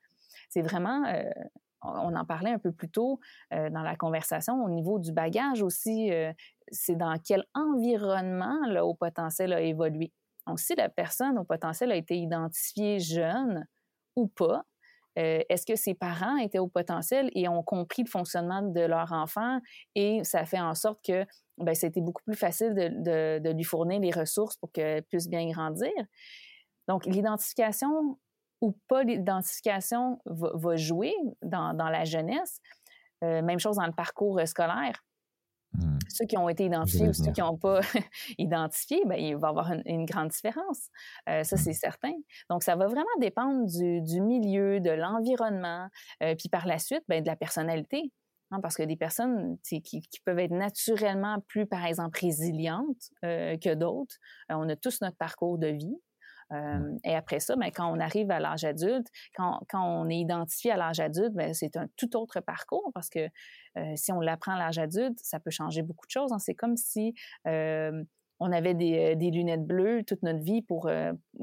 C'est vraiment, on en parlait un peu plus tôt dans la conversation, au niveau du bagage aussi, c'est dans quel environnement le haut potentiel a évolué. Donc, si la personne au potentiel a été identifiée jeune ou pas, euh, est-ce que ses parents étaient au potentiel et ont compris le fonctionnement de leur enfant? Et ça fait en sorte que ben, c'était beaucoup plus facile de, lui fournir les ressources pour qu'elle puisse bien grandir. Donc, l'identification ou pas l'identification va, jouer dans, la jeunesse. Euh, même chose dans le parcours scolaire. Mmh. Ceux qui ont été identifiés ou ceux qui n'ont pas identifié, ben, il va y avoir une, grande différence. Euh, ça, mmh. c'est certain. Donc, ça va vraiment dépendre du, milieu, de l'environnement, euh, puis par la suite, ben, de la personnalité. Hein, parce que des personnes qui, qui, peuvent être naturellement plus, par exemple, résilientes euh, que d'autres, on a tous notre parcours de vie. Euh, et après ça, ben, quand on arrive à l'âge adulte, quand, quand, on est identifié à l'âge adulte, ben, c'est un tout autre parcours parce que euh, si on l'apprend à l'âge adulte, ça peut changer beaucoup de choses. Hein. C'est comme si euh, on avait des, des, lunettes bleues toute notre vie pour,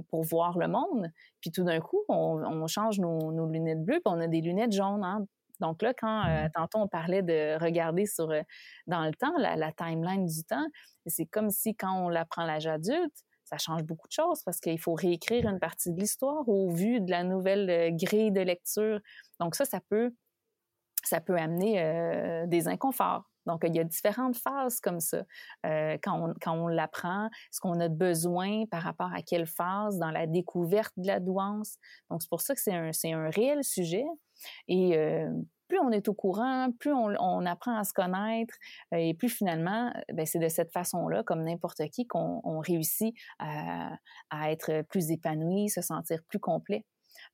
pour voir le monde. Puis tout d'un coup, on, on change nos, nos, lunettes bleues, puis on a des lunettes jaunes. Hein. Donc là, quand tantôt on parlait de regarder sur dans le temps, la, la timeline du temps, c'est comme si quand on l'apprend à l'âge adulte, ça change beaucoup de choses parce qu'il faut réécrire une partie de l'histoire au vu de la nouvelle euh, grille de lecture. Donc ça, ça peut, ça peut amener euh, des inconforts. Donc, il y a différentes phases comme ça. Euh, quand on, quand on l'apprend, ce qu'on a besoin par rapport à quelle phase dans la découverte de la douance. Donc, c'est pour ça que c'est un, un réel sujet. Et plus on est au courant, plus on, apprend à se connaître, euh, et plus finalement, ben, c'est de cette façon-là, comme n'importe qui, qu'on réussit à, être plus épanoui, se sentir plus complet.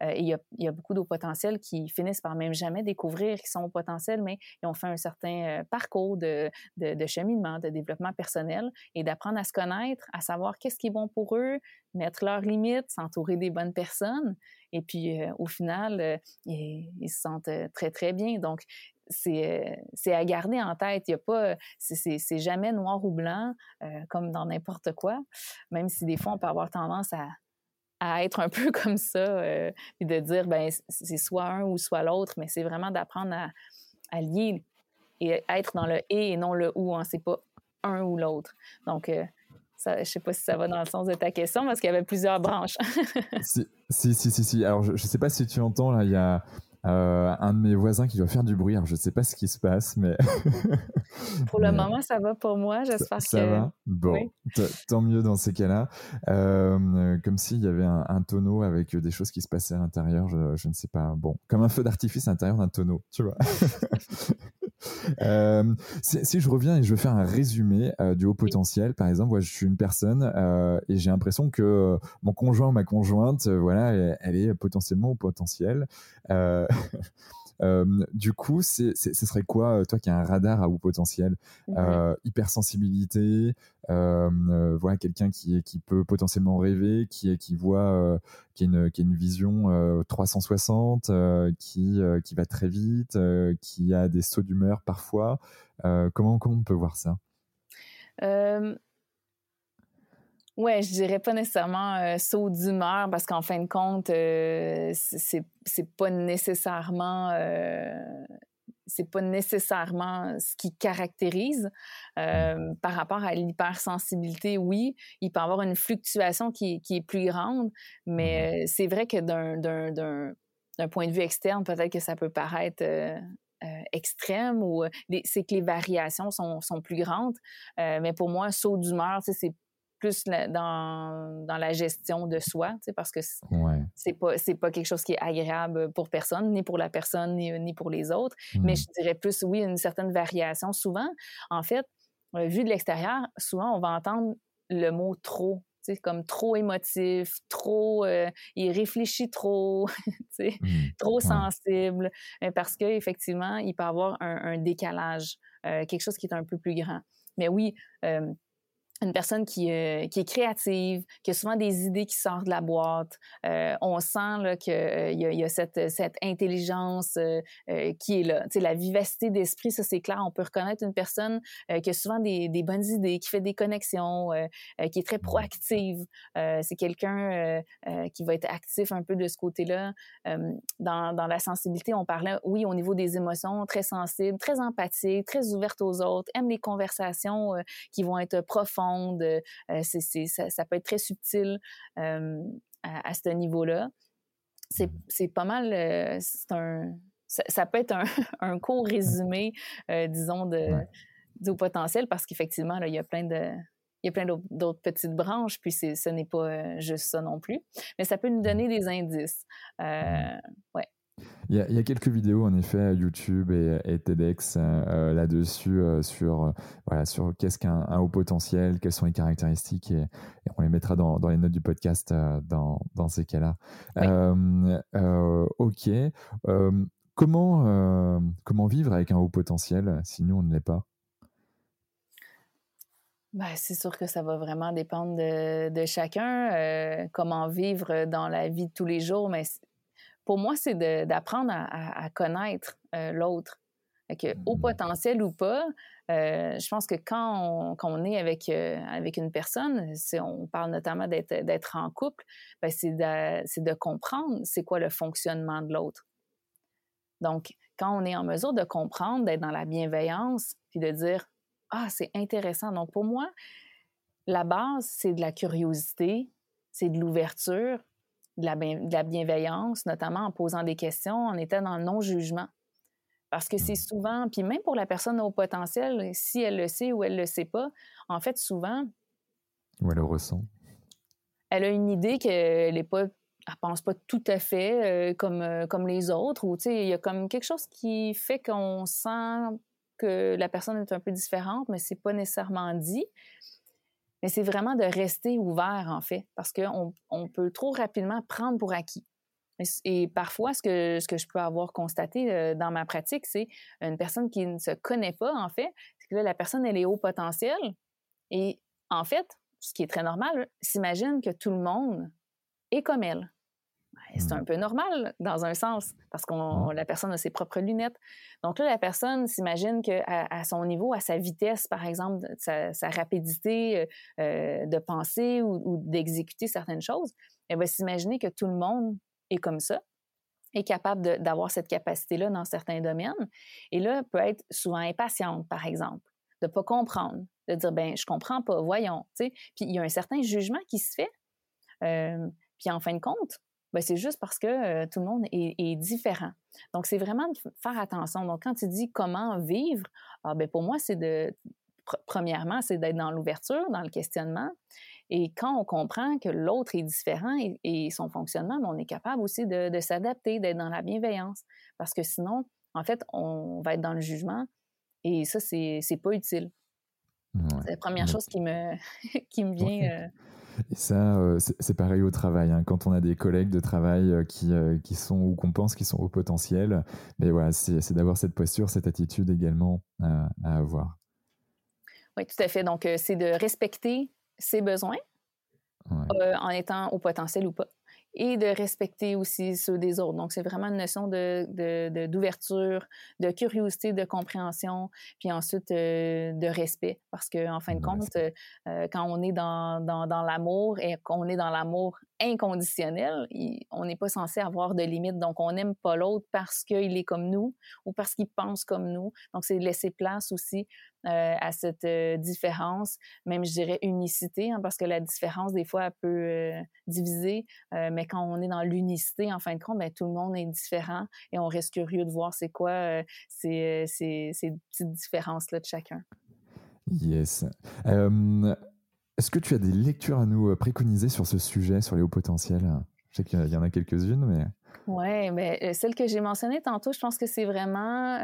Euh, il, y a, beaucoup d'eau potentiels qui finissent par même jamais découvrir qu'ils sont au potentiel, mais ils ont fait un certain euh, parcours de, de, cheminement, de développement personnel et d'apprendre à se connaître, à savoir qu'est-ce qui est bon pour eux, mettre leurs limites, s'entourer des bonnes personnes. Et puis, euh, au final, ils, se sentent très, très bien. Donc, c'est à garder en tête. Il y a pas, c'est jamais noir ou blanc, comme dans n'importe quoi, même si des fois, on peut avoir tendance à, à être un peu comme ça euh, et de dire ben c'est soit un ou soit l'autre, mais c'est vraiment d'apprendre à, lier et être dans le et et non le ou. Hein, c'est pas un ou l'autre. Donc euh, je sais pas si ça va dans le sens de ta question parce qu'il y avait plusieurs branches. si, si, si, si, Alors je, ne sais pas si tu entends là, il y a euh, un de mes voisins qui doit faire du bruit. Alors, je sais pas ce qui se passe, mais. pour le moment, ça va pour moi. J'espère que. Ça va Bon, tant mieux dans ces cas-là. Euh, comme s'il y avait un, tonneau avec des choses qui se passaient à l'intérieur. Je, je, ne sais pas. Bon, comme un feu d'artifice à l'intérieur d'un tonneau, tu vois. Euh, si, je reviens et je veux faire un résumé euh, du haut potentiel, par exemple, moi, je suis une personne euh, et j'ai l'impression que mon conjoint ou ma conjointe, voilà, elle, est potentiellement au potentiel. du coup, c'est, ce serait quoi, toi qui as un radar à haut potentiel mmh Hypersensibilité, voilà, quelqu'un qui, qui peut potentiellement rêver, qui, qui voit, qui, a une, qui a une vision 360, qui, qui va très vite, qui a des sauts d'humeur parfois. comment, comment on peut voir ça? Ouais, je dirais pas nécessairement euh, saut d'humeur parce qu'en fin de compte, euh, c'est c'est pas nécessairement euh, c'est pas nécessairement ce qui caractérise. Euh, par rapport à l'hypersensibilité, oui, il peut y avoir une fluctuation qui, qui est plus grande, mais c'est vrai que d'un point de vue externe, peut-être que ça peut paraître extrême ou c'est que les variations sont, sont plus grandes. mais pour moi, saut d'humeur, c'est plus dans, dans, la gestion de soi, parce que c'est pas c'est pas quelque chose qui est agréable pour personne, ni pour la personne, ni, ni pour les autres. Mais mmh. je dirais plus, oui, une certaine variation. Souvent, en fait, euh, vu de l'extérieur, souvent, on va entendre le mot trop. comme trop émotif, trop, euh, il réfléchit trop, mmh. trop sensible, euh, parce qu'effectivement, il peut avoir un, décalage, quelque chose qui est un peu plus grand. Mais oui, une personne qui, euh, qui, est créative, qui a souvent des idées qui sortent de la boîte. Euh, on sent qu'il euh, y, y, a cette, cette intelligence qui est là. sais, la vivacité d'esprit, ça c'est clair. On peut reconnaître une personne qui a souvent des, des, bonnes idées, qui fait des connexions, qui est très proactive. c'est quelqu'un qui va être actif un peu de ce côté-là. Dans, dans, la sensibilité, on parlait, oui, au niveau des émotions, très sensible, très empathique, très ouverte aux autres, aime les conversations qui vont être profondes euh, c'est, ça, peut être très subtil euh, à, ce niveau-là. C'est, mmh. pas mal, euh, c'est un, ça, peut être un, un court résumé, disons, de, du potentiel parce qu'effectivement, il y a plein de, il y a plein d'autres petites branches, puis ce n'est pas juste ça non plus. Mais ça peut nous mmh. donner des indices. Euh, ouais. Il y, a, quelques vidéos en effet YouTube et, TEDx euh, là-dessus euh, sur voilà sur qu'est-ce qu'un haut potentiel, quelles sont les caractéristiques et, on les mettra dans, les notes du podcast euh, dans, ces cas-là. ok. comment comment vivre avec un haut potentiel si nous on ne l'est pas? Ben, c'est sûr que ça va vraiment dépendre de, de chacun. comment vivre dans la vie de tous les jours, mais pour moi, c'est d'apprendre à, connaître euh, l'autre. au mmh. potentiel ou pas, euh, je pense que quand on, est avec, euh, avec une personne, si on parle notamment d'être en couple, ben c'est de, de, comprendre c'est quoi le fonctionnement de l'autre. Donc, quand on est en mesure de comprendre, d'être dans la bienveillance, puis de dire Ah, c'est intéressant. Donc, pour moi, la base, c'est de la curiosité, c'est de l'ouverture, de la, bienveillance, notamment en posant des questions, en étant dans le non-jugement. Parce que c'est mmh. souvent, puis même pour la personne au potentiel, si elle le sait ou elle le sait pas, en fait, souvent. Ou elle le ressent. Elle a une idée qu'elle est pas. Elle pense pas tout à fait euh, comme, euh, comme les autres, ou tu sais, il y a comme quelque chose qui fait qu'on sent que la personne est un peu différente, mais c'est pas nécessairement dit mais c'est vraiment de rester ouvert, en fait, parce qu'on on peut trop rapidement prendre pour acquis. Et, parfois, ce que, ce que je peux avoir constaté euh, dans ma pratique, c'est une personne qui ne se connaît pas, en fait, c'est que là, la personne, elle est haut potentiel. Et en fait, ce qui est très normal, s'imagine que tout le monde est comme elle c'est un mmh. peu normal dans un sens parce que mmh. la personne a ses propres lunettes. Donc là, la personne s'imagine qu'à à son niveau, à sa vitesse, par exemple, sa, rapidité euh, euh, de penser ou, d'exécuter certaines choses, elle va s'imaginer que tout le monde est comme ça, est capable d'avoir cette capacité-là dans certains domaines. Et là, peut être souvent impatiente, par exemple, de ne pas comprendre, de dire, ben je comprends pas, voyons. Puis il y a un certain jugement qui se fait. Euh, puis en fin de compte, ben, c'est juste parce que euh, tout le monde est, différent. Donc, c'est vraiment de faire attention. Donc, quand tu dis comment vivre, ah, ben, pour moi, c'est de, premièrement, c'est d'être dans l'ouverture, dans le questionnement. Et quand on comprend que l'autre est différent et, son fonctionnement, ben, on est capable aussi de, s'adapter, d'être dans la bienveillance. Parce que sinon, en fait, on va être dans le jugement et ça, c'est pas utile. c'est la première chose qui me, qui me vient. Euh, Et ça, euh, c'est pareil au travail. Hein. Quand on a des collègues de travail euh, qui, euh, qui sont ou qu'on pense qu'ils sont au potentiel, mais voilà, c'est d'avoir cette posture, cette attitude également à, avoir. Oui, tout à fait. Donc, c'est de respecter ses besoins en étant au potentiel ou pas et de respecter aussi ceux des autres. Donc, c'est vraiment une notion de, d'ouverture, de, curiosité, de compréhension, puis ensuite euh, de respect. Parce qu'en en fin de compte, euh, quand on est dans, dans, dans l'amour et qu'on est dans l'amour inconditionnel, on n'est pas censé avoir de limites. Donc, on n'aime pas l'autre parce qu'il est comme nous ou parce qu'il pense comme nous. Donc, c'est laisser place aussi euh, à cette euh, différence, même je dirais unicité, hein, parce que la différence, des fois, elle peut euh, diviser, mais quand on est dans l'unicité, en fin de compte, ben, tout le monde est différent et on reste curieux de voir c'est quoi ces, ces, ces, petites différences-là de chacun. Yes. Est-ce que tu as des lectures à nous préconiser sur ce sujet, sur les hauts potentiels? Je sais qu'il y en a quelques-unes, mais... Oui, mais celle que j'ai mentionnée tantôt, je pense que c'est vraiment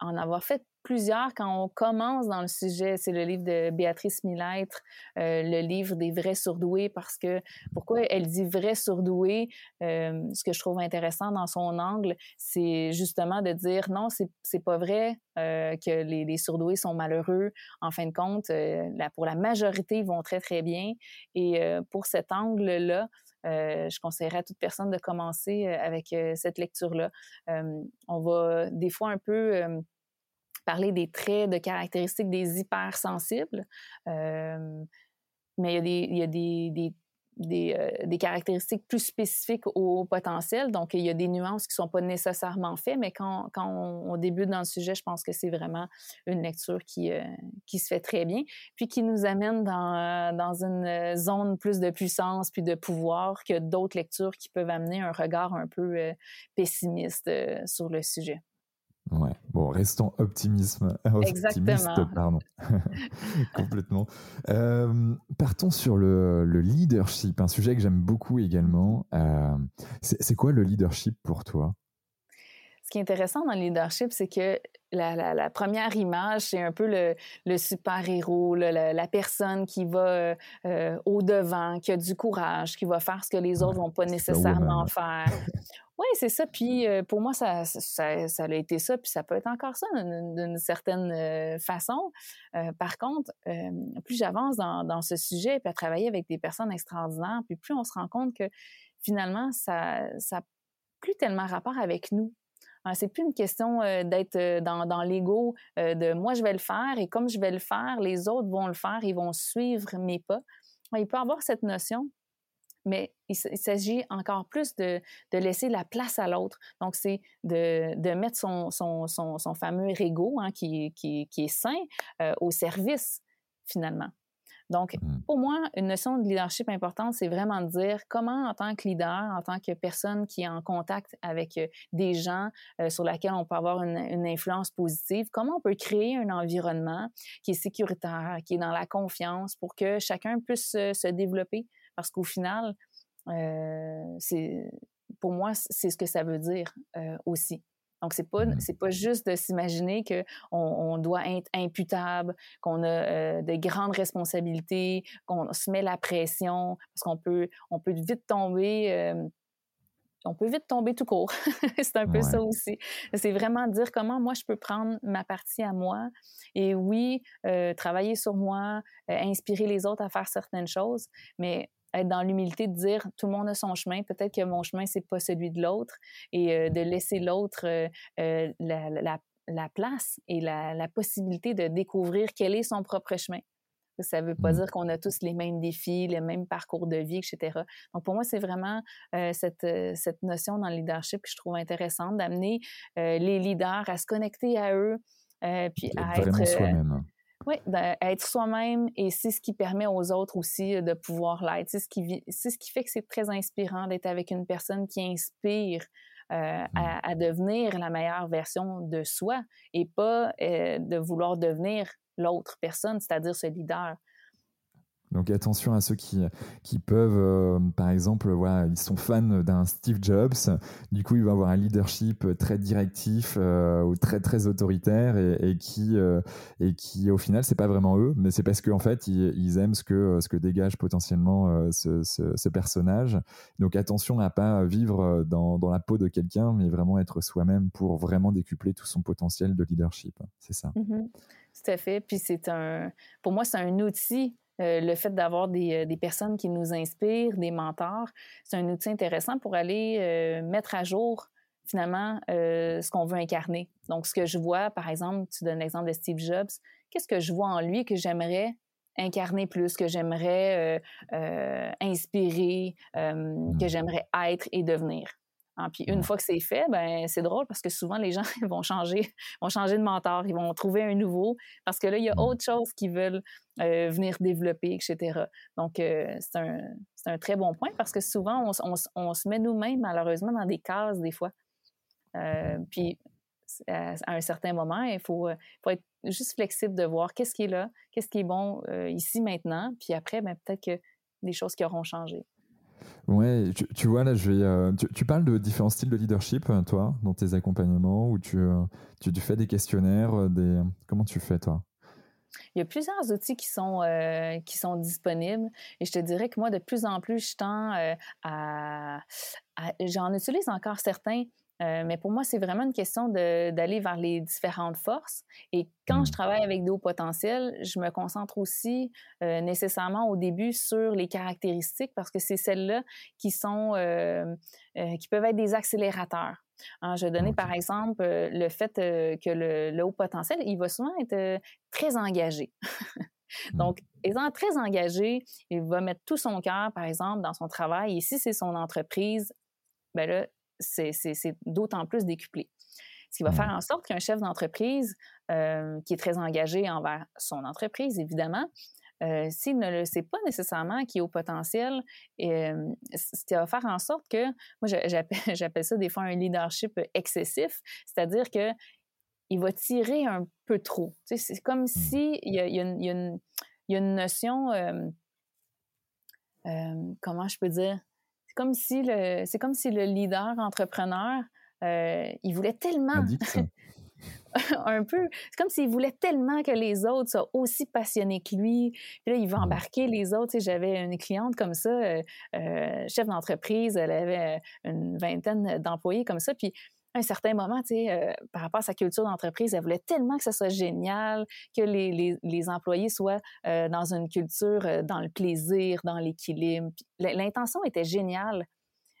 en avoir fait plusieurs quand on commence dans le sujet. C'est le livre de Béatrice Millettre, euh, le livre des vrais surdoués, parce que pourquoi elle dit vrais surdoués, euh, ce que je trouve intéressant dans son angle, c'est justement de dire non, c'est, pas vrai euh, que les, les, surdoués sont malheureux. En fin de compte, pour la majorité, ils vont très, très bien. Et pour cet angle-là, je conseillerais à toute personne de commencer avec cette lecture-là. on va des fois un peu parler des traits de caractéristiques des hypersensibles. Euh, mais il y a des des, euh, des, caractéristiques plus spécifiques au potentiel. Donc, il y a des nuances qui ne sont pas nécessairement faites, mais quand, on, débute dans le sujet, je pense que c'est vraiment une lecture qui, euh, se fait très bien, puis qui nous amène dans, dans une zone plus de puissance puis de pouvoir que d'autres lectures qui peuvent amener un regard un peu pessimiste sur le sujet. Ouais, bon, restons optimisme, optimistes, pardon, complètement. Euh, partons sur le, leadership, un sujet que j'aime beaucoup également. Euh, c'est quoi le leadership pour toi? Qui est intéressant dans le leadership, c'est que la, première image, c'est un peu le, super-héros, la, personne qui va euh, au-devant, qui a du courage, qui va faire ce que les autres vont pas nécessairement faire. Oui, c'est ça. Puis euh, pour moi, ça, ça, ça, a été ça, puis ça peut être encore ça d'une certaine euh, façon. Euh, par contre, plus j'avance dans, dans, ce sujet, puis à travailler avec des personnes extraordinaires, puis plus on se rend compte que finalement, ça n'a plus tellement rapport avec nous. Hein, c'est plus une question d'être dans, dans l'ego de moi je vais le faire et comme je vais le faire, les autres vont le faire, ils vont suivre mes pas. Il peut avoir cette notion mais il, s'agit encore plus de, laisser la place à l'autre. Donc, c'est de, mettre son, fameux ego, hein, qui, est sain, euh, au service, finalement. Donc, mmh. pour moi, une notion de leadership importante, c'est vraiment de dire comment, en tant que leader, en tant que personne qui est en contact avec euh, des gens euh, sur lesquels on peut avoir une, une, influence positive, comment on peut créer un environnement qui est sécuritaire, qui est dans la confiance pour que chacun puisse se développer? Parce qu'au final, euh, c'est pour moi, c'est ce que ça veut dire euh, aussi. Donc, c'est pas, mmh c'est pas juste de s'imaginer qu'on on doit être imputable, qu'on a euh, de grandes responsabilités, qu'on se met la pression, parce qu'on peut, on peut vite tomber on peut vite tomber tout court. c'est un peu ça aussi. C'est vraiment dire comment moi je peux prendre ma partie à moi et oui, travailler sur moi, inspirer les autres à faire certaines choses, mais être dans l'humilité de dire tout le monde a son chemin, peut-être que mon chemin c'est pas celui de l'autre et euh, de laisser l'autre euh, euh, la, la, la, place et la, la, possibilité de découvrir quel est son propre chemin. Ça ne veut pas mmh. dire qu'on a tous les mêmes défis, les mêmes parcours de vie, etc. Donc, pour moi, c'est vraiment cette, cette notion dans le leadership que je trouve intéressante, d'amener les leaders à se connecter à eux, puis à être... Oui, être soi-même et c'est ce qui permet aux autres aussi euh, de pouvoir l'être. C'est ce qui, c'est ce qui fait que c'est très inspirant d'être avec une personne qui inspire euh, mmh. à, devenir la meilleure version de soi et pas euh, de vouloir devenir l'autre personne, c'est-à-dire ce leader. Donc attention à ceux qui, qui peuvent, euh, par exemple, voilà, ils sont fans d'un Steve Jobs, du coup ils vont avoir un leadership très directif euh, ou très très autoritaire et, qui euh, et qui au final c'est pas vraiment eux, mais c'est parce qu'en fait ils, aiment ce que ce que dégage potentiellement ce, personnage. Donc attention à pas vivre dans, dans la peau de quelqu'un, mais vraiment être soi-même pour vraiment décupler tout son potentiel de leadership. C'est ça. Mm-hmm. Tout à fait. Puis c'est un, pour moi, c'est un outil euh, le fait d'avoir des, euh, des, personnes qui nous inspirent, des mentors, c'est un outil intéressant pour aller euh, mettre à jour finalement ce qu'on veut incarner. Donc, ce que je vois, par exemple, tu donnes l'exemple de Steve Jobs, qu'est-ce que je vois en lui que j'aimerais incarner plus, que j'aimerais inspirer, que mmh. j'aimerais être et devenir? Hein, puis une fois que c'est fait, ben c'est drôle parce que souvent les gens vont changer, vont changer de mentor, ils vont trouver un nouveau parce que là il y a mmh. autre chose qu'ils veulent euh, venir développer, etc. Donc euh, c'est un, un, très bon point parce que souvent on, on, se met nous-mêmes malheureusement dans des cases des fois. Euh, puis à, un certain moment, il faut, faut, être juste flexible de voir qu'est-ce qui est là, qu'est-ce qui est bon ici maintenant, puis après, ben, peut-être que des choses qui auront changé. Ouais, tu, vois, là, je vais, euh, tu, parles de différents styles de leadership, euh, toi, dans tes accompagnements, ou tu, euh, tu, fais des questionnaires, des... comment tu fais, toi? Il y a plusieurs outils qui sont, qui sont disponibles et je te dirais que moi, de plus en plus, je tends à j'en utilise encore certains euh, mais pour moi, c'est vraiment une question d'aller vers les différentes forces. Et quand je mmh. travaille avec des hauts potentiels, je me concentre aussi euh, nécessairement au début sur les caractéristiques parce que c'est celles-là qui sont euh, qui peuvent être des accélérateurs. Hein, je vais donner par exemple le fait que le, haut potentiel, il va souvent être très engagé. Mmh. Donc, étant très engagé, il va mettre tout son cœur, par exemple, dans son travail. Et si c'est son entreprise, ben là, c'est d'autant plus décuplé. Ce qui va faire en sorte qu'un chef d'entreprise euh, qui est très engagé envers son entreprise, évidemment, euh, s'il ne le sait pas nécessairement, qui est au potentiel, euh, ce qui va faire en sorte que, moi j'appelle ça des fois un leadership excessif, c'est-à-dire que il va tirer un peu trop. c'est comme mmh. si il y a, une, notion, comment je peux dire, c'est comme si le, c'est comme si le leader entrepreneur, euh, il voulait tellement. un peu. C'est comme s'il voulait tellement que les autres soient aussi passionnés que lui. Puis là, il va embarquer les autres. J'avais une cliente comme ça, euh, euh, chef d'entreprise, elle avait une vingtaine d'employés comme ça. Puis à un certain moment, tu sais, euh, par rapport à sa culture d'entreprise, elle voulait tellement que ça soit génial, que les, les, les employés soient euh, dans une culture, euh, dans le plaisir, dans l'équilibre. L'intention était géniale,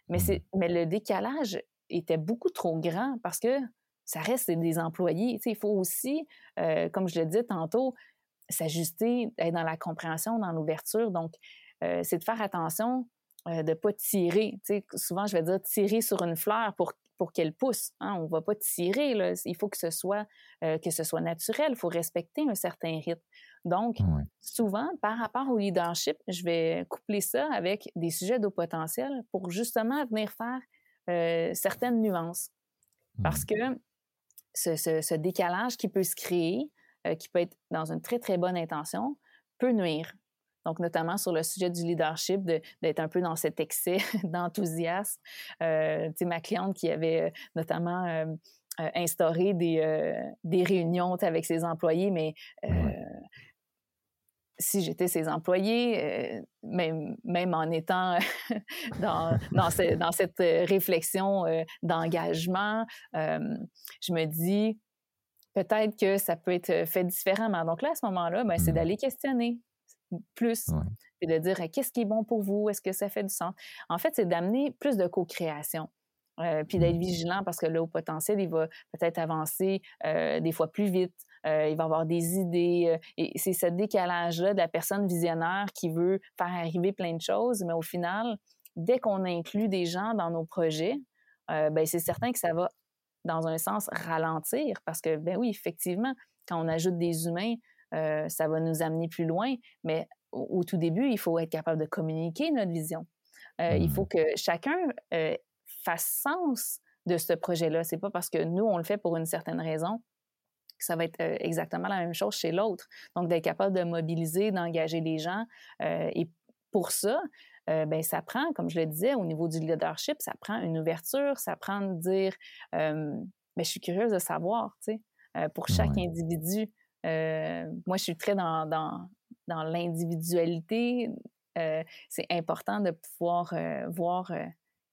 mais, c'est, mmh. mais le décalage était beaucoup trop grand parce que ça reste des employés. Tu sais, il faut aussi, comme je le disais tantôt, s'ajuster, être dans la compréhension, dans l'ouverture. Donc, c'est de faire attention de ne pas tirer. Tu sais, souvent, je vais dire tirer sur une fleur pour pour qu'elle pousse. Hein. On ne va pas tirer. Là. Il faut que ce soit euh, que ce soit naturel. Il faut respecter un certain rythme. Donc, souvent, par rapport au leadership, je vais coupler ça avec des sujets d'eau potentiel pour justement venir faire euh, certaines nuances. Parce que ce, décalage qui peut se créer, euh, qui peut être dans une très, très bonne intention, peut nuire. Donc, notamment sur le sujet du leadership, d'être un peu dans cet excès d'enthousiasme. Euh, tu sais, ma cliente qui avait euh, notamment euh, euh, instauré des, des réunions avec ses employés, mais si j'étais ses employés, même, même en étant dans, dans, dans, cette réflexion d'engagement, je me dis peut-être que ça peut être fait différemment. Donc là, à ce moment-là, ben, c'est mmh. d'aller questionner plus, et de dire qu'est-ce qui est bon pour vous, est-ce que ça fait du sens? En fait, c'est d'amener plus de co-création. Euh, puis d'être mmh. vigilant parce que là, au potentiel, il va peut-être avancer euh, des fois plus vite. Euh, il va avoir des idées. et c'est ce décalage-là de la personne visionnaire qui veut faire arriver plein de choses, mais au final, dès qu'on inclut des gens dans nos projets, ben c'est certain que ça va, dans un sens, ralentir parce que, ben oui, effectivement, quand on ajoute des humains, euh, ça va nous amener plus loin. Mais au, tout début, il faut être capable de communiquer notre vision. Euh, il faut mmh. que chacun euh, fasse sens de ce projet-là. C'est pas parce que nous, on le fait pour une certaine raison ça va être exactement la même chose chez l'autre. Donc, d'être capable de mobiliser, d'engager les gens. et pour ça, ben, ça prend, comme je le disais, au niveau du leadership, ça prend une ouverture, ça prend de dire, ben, je suis curieuse de savoir, tu sais, pour chaque individu. Moi, je suis très dans, dans, dans l'individualité. c'est important de pouvoir voir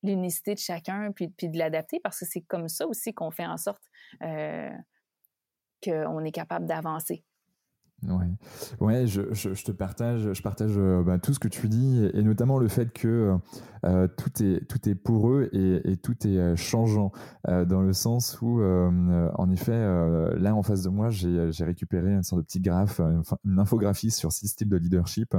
l'unicité de chacun puis, puis de l'adapter parce que c'est comme ça aussi qu'on fait en sorte qu'on est capable d'avancer. Ouais, ouais je, je, te partage, je partage euh, bah, tout ce que tu dis et, notamment le fait que euh, tout est tout est pour eux et, et tout est euh, changeant dans le sens où en effet là en face de moi j'ai récupéré une sorte de petit graphe, une, infographie sur six styles de leadership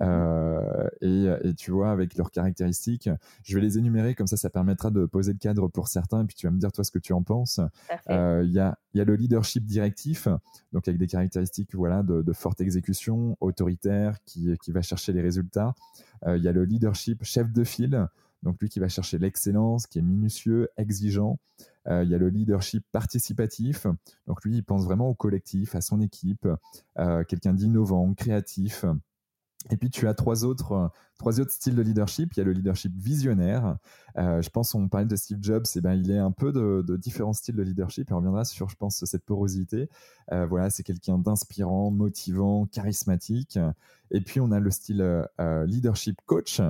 euh, et, et, tu vois, avec leurs caractéristiques, je vais les énumérer, comme ça, ça permettra de poser le cadre pour certains, et puis tu vas me dire toi ce que tu en penses. Euh, il y, a, y, a, le leadership directif, donc avec des caractéristiques voilà, de, de forte exécution, autoritaire, qui, qui, va chercher les résultats. Euh, il y a le leadership chef de file, donc lui qui va chercher l'excellence, qui est minutieux, exigeant. Euh, il y a le leadership participatif, donc lui il pense vraiment au collectif, à son équipe, euh, quelqu'un d'innovant, créatif. Et puis tu as trois autres, euh, trois autres styles de leadership. Il y a le leadership visionnaire. Euh, je pense on parlait de Steve Jobs, et eh ben il est un peu de, différents styles de leadership. Et on reviendra sur, je pense, cette porosité. Euh, voilà, c'est quelqu'un d'inspirant, motivant, charismatique. Et puis on a le style leadership coach,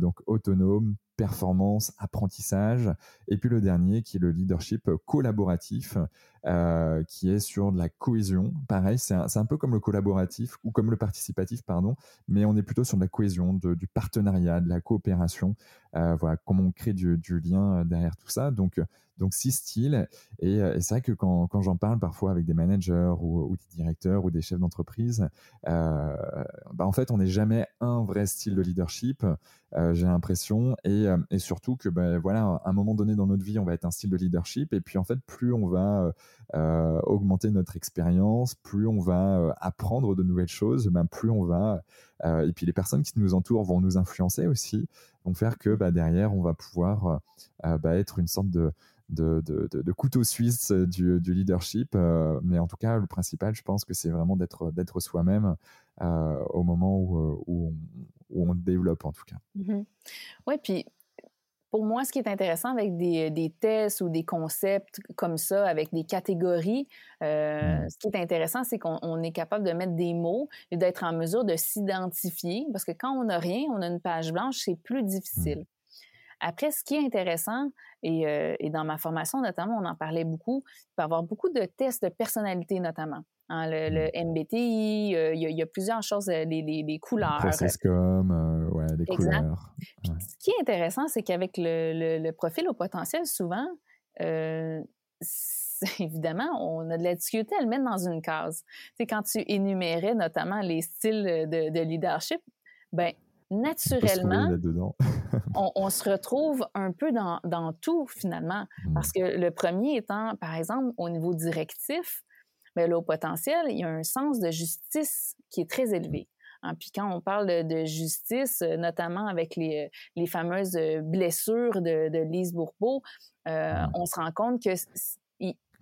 donc autonome, performance, apprentissage. Et puis le dernier qui est le leadership collaboratif, euh, qui est sur de la cohésion. Pareil, c'est un, peu comme le collaboratif ou comme le participatif, pardon, mais on est plutôt sur de la cohésion, du partenariat, de la coopération. Euh, voilà, comment on crée du, du, lien derrière tout ça. Donc, donc six styles. Et, et c'est vrai que quand, quand j'en parle parfois avec des managers ou, des directeurs ou des chefs d'entreprise, euh, bah en fait, on n'est jamais un vrai style de leadership. Euh, j'ai l'impression et, et, surtout que ben voilà un moment donné dans notre vie on va être un style de leadership et puis en fait plus on va euh, augmenter notre expérience, plus on va euh, apprendre de nouvelles choses, ben plus on va. Euh, et puis les personnes qui nous entourent vont nous influencer aussi, vont faire que bah, derrière on va pouvoir bah, être une sorte de couteau suisse du, leadership. mais en tout cas, le principal, je pense que c'est vraiment d'être soi-même au moment où, où, on, où, on, développe, en tout cas. Mm-hmm. Oui, puis pour moi, ce qui est intéressant avec des, des, tests ou des concepts comme ça, avec des catégories, euh, mmh. ce qui est intéressant, c'est qu'on est capable de mettre des mots et d'être en mesure de s'identifier, parce que quand on n'a rien, on a une page blanche, c'est plus difficile. Mmh. Après, ce qui est intéressant, et, euh, et, dans ma formation notamment, on en parlait beaucoup, il peut y avoir beaucoup de tests de personnalité notamment. Hein, le, mmh. MBTI, euh, il y, y, a plusieurs choses, euh, les, les, les couleurs. Process comme, euh, ouais, les couleurs. Ouais. Ce qui est intéressant, c'est qu'avec le, le, profil au potentiel, souvent, évidemment, on a de la difficulté à le mettre dans une case. C'est quand tu énumérais notamment les styles de, de leadership, ben naturellement, on, on, se retrouve un peu dans, dans tout finalement. Mmh. Parce que le premier étant, par exemple, au niveau directif, mais là, au potentiel, il y a un sens de justice qui est très élevé. Hein, puis quand on parle de, de, justice, euh, notamment avec les, les fameuses blessures de, de Lise Bourbeau, euh, mmh. on se rend compte que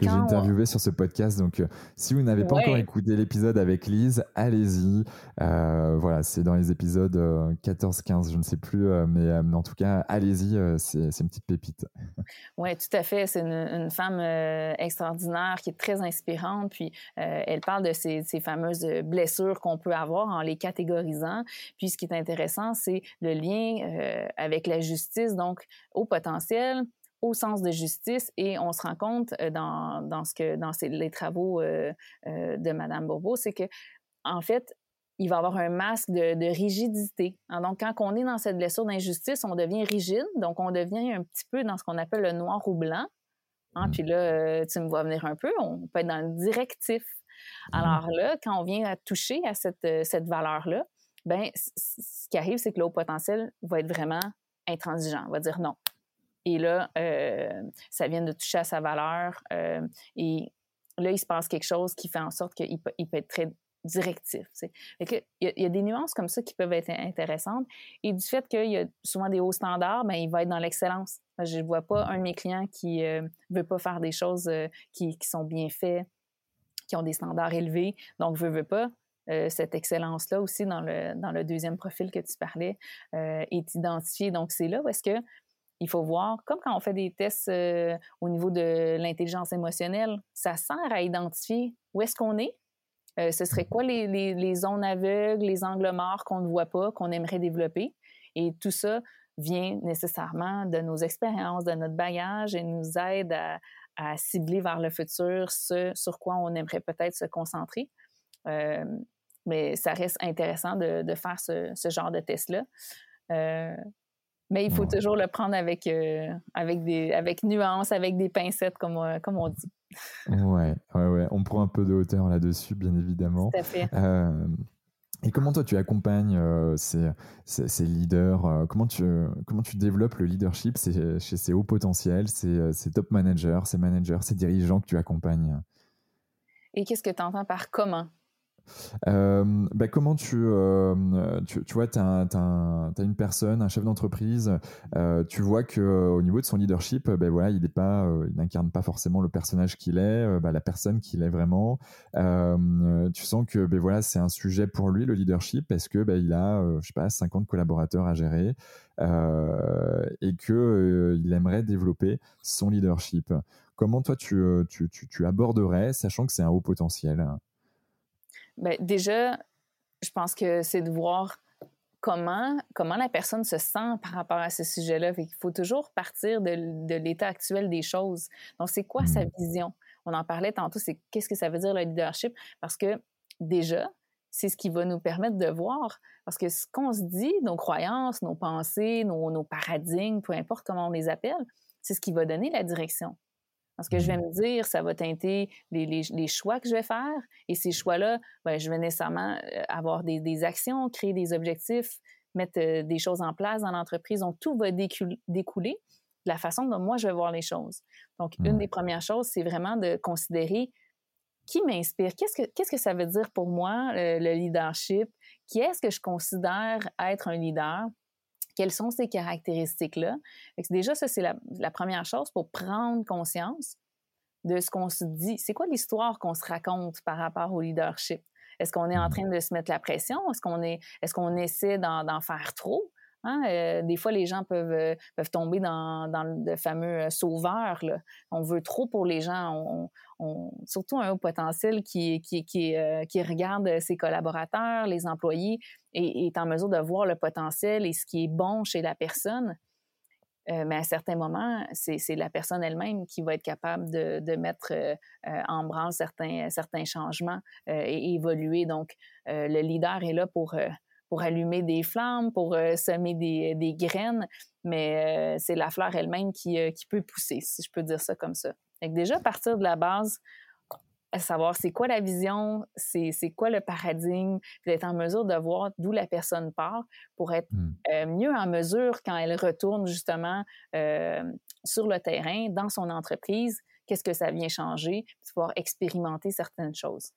que j'ai interviewé sur ce podcast. Donc, euh, si vous n'avez pas encore écouté l'épisode avec Lise, allez-y. Euh, voilà, c'est dans les épisodes 14-15, euh, je ne sais plus, mais, en tout cas, allez-y, c'est une petite pépite. Oui, tout à fait. C'est une, une, femme extraordinaire qui est très inspirante. Puis, elle parle de ces, ces fameuses blessures qu'on peut avoir en les catégorisant. Puis, ce qui est intéressant, c'est le lien avec la justice. Donc, au potentiel, au sens de justice et on se rend compte euh, dans, dans ce que dans ces, les travaux euh, euh, de Madame Bobo, c'est que en fait il va avoir un masque de, de rigidité. Hein, donc, quand on est dans cette blessure d'injustice, on devient rigide, donc on devient un petit peu dans ce qu'on appelle le noir ou blanc. Hein, mmh. Puis là, tu me vois venir un peu, on peut être dans le directif. Mmh. Alors là, quand on vient à toucher à cette, cette valeur-là, ben, ce qui arrive, c'est que le haut potentiel va être vraiment intransigeant, va dire non. Et là, euh, ça vient de toucher à sa valeur. Euh, et là, il se passe quelque chose qui fait en sorte qu'il peut, être très directif. il, y a, des nuances comme ça qui peuvent être intéressantes. Et du fait qu'il y a souvent des hauts standards, ben, il va être dans l'excellence. Je ne vois pas un de mes clients qui ne euh, veut pas faire des choses qui, sont bien faites, qui ont des standards élevés. Donc, veux, veux pas, cette excellence-là aussi dans le, deuxième profil que tu parlais est identifiée. Donc, c'est là où est-ce que il faut voir, comme quand on fait des tests au niveau de l'intelligence émotionnelle, ça sert à identifier où est-ce qu'on est, ce serait quoi les, les, zones aveugles, les angles morts qu'on ne voit pas, qu'on aimerait développer. Et tout ça vient nécessairement de nos expériences, de notre bagage et nous aide à, cibler vers le futur ce sur quoi on aimerait peut-être se concentrer. Euh, mais ça reste intéressant de, de faire ce, ce, genre de test-là. Euh, mais il faut toujours le prendre avec, euh, avec, des, avec nuance, avec des pincettes, comme, comme on dit. Ouais, ouais, ouais. On prend un peu de hauteur là-dessus, bien évidemment. Tout à fait. Et comment toi tu accompagnes euh, ces, ces, leaders euh, comment, tu, comment tu développes le leadership chez ces hauts potentiels, ces, ces, top managers, ces managers, ces dirigeants que tu accompagnes? Et qu'est-ce que tu entends par comment? euh, bah, comment tu, euh, tu, tu, vois, tu as, une personne, un chef d'entreprise, euh, tu vois qu'au niveau de son leadership, ben voilà, il n'incarne pas forcément le personnage qu'il est, bah, la personne qu'il est vraiment. tu sens que ben voilà, c'est un sujet pour lui, le leadership, parce que ben, il a, je sais pas, 50 collaborateurs à gérer et qu'il il aimerait développer son leadership. Comment toi, tu, tu, tu aborderais, sachant que c'est un haut potentiel? Bien, déjà, je pense que c'est de voir comment, comment la personne se sent par rapport à ce sujet-là. Il faut toujours partir de, de l'état actuel des choses. Donc, c'est quoi sa mmh. vision? On en parlait tantôt, c'est qu'est-ce que ça veut dire le leadership? Parce que déjà, c'est ce qui va nous permettre de voir. Parce que ce qu'on se dit, nos croyances, nos pensées, nos, nos paradigmes, peu importe comment on les appelle, c'est ce qui va donner la direction. Ce que je vais me dire, ça va teinter les, les, choix que je vais faire. Et ces choix-là, ben, je vais nécessairement euh, avoir des, des, actions, créer des objectifs, mettre euh, des choses en place dans l'entreprise. Donc, tout va découler de la façon dont moi, je vais voir les choses. Donc, une des premières choses, c'est vraiment de considérer qui m'inspire, qu'est-ce que, qu'est-ce que ça veut dire pour moi, le leadership, qui est-ce que je considère être un leader, quelles sont ces caractéristiques-là? Déjà, ça, c'est la, première chose pour prendre conscience de ce qu'on se dit. C'est quoi l'histoire qu'on se raconte par rapport au leadership? Est-ce qu'on est en train de se mettre la pression? Est-ce qu'on est, est-ce qu'on essaie d'en faire trop? Hein? Euh, des fois, les gens peuvent, euh, peuvent tomber dans, dans le fameux euh, sauveur. Là. On veut trop pour les gens. On, on, surtout un haut potentiel qui, qui, qui, qui, regarde ses collaborateurs, les employés, et, est en mesure de voir le potentiel et ce qui est bon chez la personne. mais à certains moments, c'est la personne elle-même qui va être capable de, de mettre en branle certains, certains changements et évoluer. Donc, le leader est là pour pour allumer des flammes, pour euh, semer des, des, graines, mais euh, c'est la fleur elle-même qui, euh, qui, peut pousser, si je peux dire ça comme ça. Donc déjà, partir de la base, savoir c'est quoi la vision, c'est quoi le paradigme, d'être en mesure de voir d'où la personne part pour être mmh. mieux en mesure quand elle retourne justement sur le terrain, dans son entreprise, qu'est-ce que ça vient changer, pouvoir expérimenter certaines choses.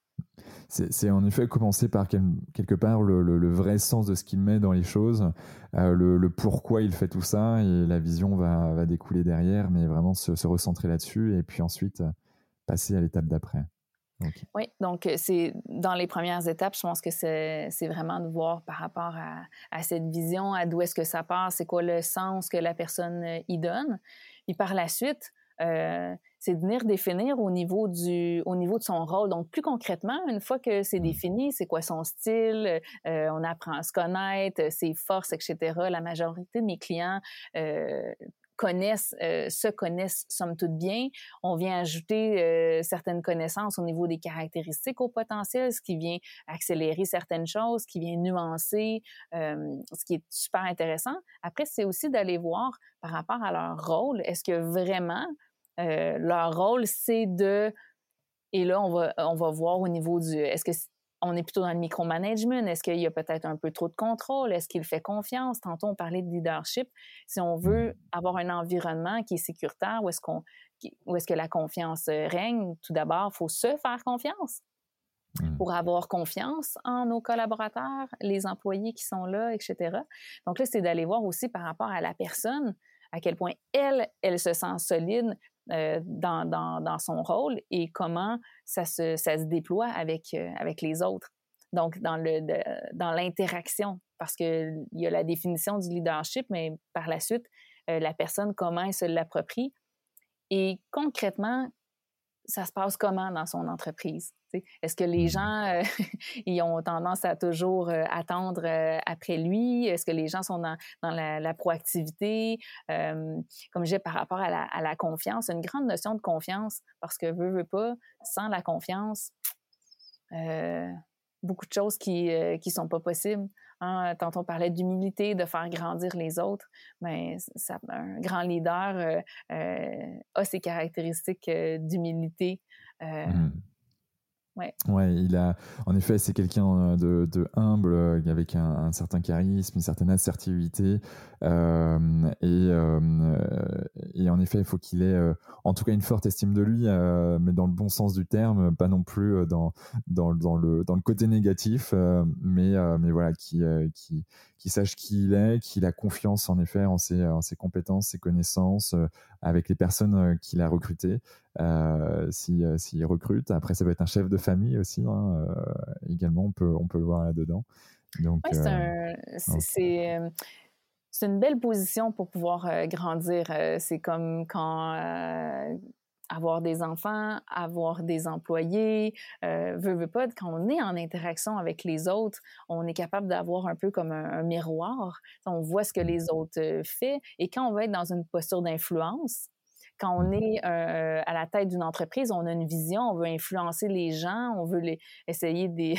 C'est en effet commencer par quelque part le, vrai sens de ce qu'il met dans les choses, euh, le, pourquoi il fait tout ça, et la vision va, découler derrière, mais vraiment se, recentrer là-dessus, et puis ensuite euh, passer à l'étape d'après. Oui, donc euh, c'est dans les premières étapes, je pense que c'est vraiment de voir par rapport à, cette vision, à d'où est-ce que ça part, c'est quoi le sens que la personne y donne. Et par la suite, c'est de venir définir au niveau du au niveau de son rôle. Donc plus concrètement, une fois que c'est mmh. défini, c'est quoi son style, euh, on apprend à se connaître, ses forces, etc. La majorité de mes clients euh, connaissent, euh, se connaissent somme toute bien. On vient ajouter euh, certaines connaissances au niveau des caractéristiques au potentiel, ce qui vient accélérer certaines choses, ce qui vient nuancer, euh, ce qui est super intéressant. Après, c'est aussi d'aller voir par rapport à leur rôle, est-ce que vraiment leur rôle, c'est de... Et là, on va, on va voir au niveau du... Est-ce que on est plutôt dans le micromanagement? Est-ce qu'il y a peut-être un peu trop de contrôle? Est-ce qu'il fait confiance? Tantôt, on parlait de leadership. Si on veut mmh. avoir un environnement qui est sécuritaire, où est-ce qu'on, où est-ce que la confiance euh, règne? Tout d'abord, il faut se faire confiance. Mmh. Pour avoir confiance en nos collaborateurs, les employés qui sont là, etc. Donc là, c'est d'aller voir aussi par rapport à la personne, à quel point elle, elle se sent solide, dans, dans, son rôle et comment ça se, déploie avec, avec les autres. Donc, dans, l'interaction, parce qu'il y a la définition du leadership, mais par la suite, la personne, comment elle se l'approprie. Et concrètement, ça se passe comment dans son entreprise? Est-ce que les mmh. gens euh, ils ont tendance à toujours euh, attendre euh, après lui? Est-ce que les gens sont dans, la, proactivité? comme je disais, par rapport à la, à la, confiance, une grande notion de confiance, parce que veut, veut pas, sans la confiance, beaucoup de choses qui ne sont pas possibles. Hein, tantôt, on parlait d'humilité, de faire grandir les autres. Mais ça, un grand leader a ses caractéristiques d'humilité. Mmh. Ouais. il a, en effet, c'est quelqu'un de, de, humble, avec un, certain charisme, une certaine assertivité, euh, et, euh, et, en effet, il faut qu'il ait, en tout cas, une forte estime de lui, mais dans le bon sens du terme, pas non plus dans dans, dans le dans le côté négatif, mais mais voilà, qui qui qui sache qui il est, qu'il a confiance en effet en ses, en ses compétences, ses connaissances, avec les personnes qu'il a recrutées. Euh, s'il si, recrute. Après, ça peut être un chef de famille aussi. Hein, euh, également, on peut, on peut le voir là-dedans. Donc, euh, c'est c'est une belle position pour pouvoir grandir. c'est comme quand avoir des enfants, avoir des employés, euh, veut, veut pas, quand on est en interaction avec les autres, on est capable d'avoir un peu comme un, miroir. On voit ce que les autres font. Et quand on va être dans une posture d'influence, quand on est euh, à la tête d'une entreprise, on a une vision, on veut influencer les gens, on veut les, essayer de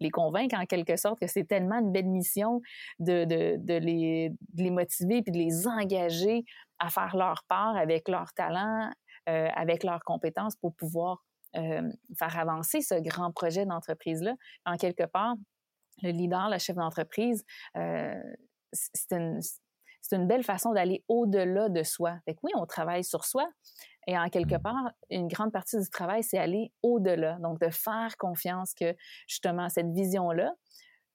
les, convaincre en quelque sorte que c'est tellement une belle mission de, de, les, de, les, motiver puis de les engager à faire leur part avec leur talent, euh, avec leurs compétences pour pouvoir euh, faire avancer ce grand projet d'entreprise-là. En quelque part, le leader, le chef d'entreprise, c'est une une belle façon d'aller au-delà de soi. Fait que oui, on travaille sur soi. Et en quelque mmh. part, une grande partie du travail, c'est aller au-delà. Donc, de faire confiance que justement cette vision-là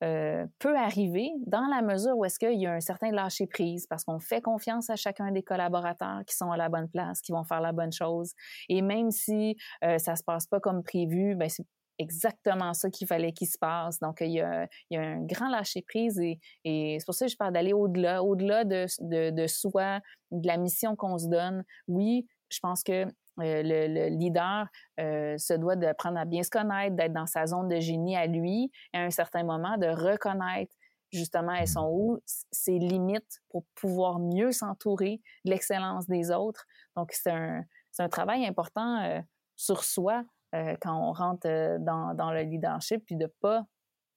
euh, peut arriver dans la mesure où est-ce qu'il y a un certain lâcher-prise parce qu'on fait confiance à chacun des collaborateurs qui sont à la bonne place, qui vont faire la bonne chose. Et même si euh, ça se passe pas comme prévu, ben c'est exactement ça qu'il fallait qu'il se passe. Donc, il y a, un grand lâcher-prise et, c'est pour ça que je parle d'aller au-delà, au-delà de, de, soi, de la mission qu'on se donne. Oui, je pense que euh, le, leader euh, se doit d'apprendre à bien se connaître, d'être dans sa zone de génie à lui, et à un certain moment de reconnaître justement elles sont où, ses limites pour pouvoir mieux s'entourer de l'excellence des autres. Donc, c'est un, un, travail important euh, sur soi euh, quand on rentre euh, dans, dans, le leadership, puis de pas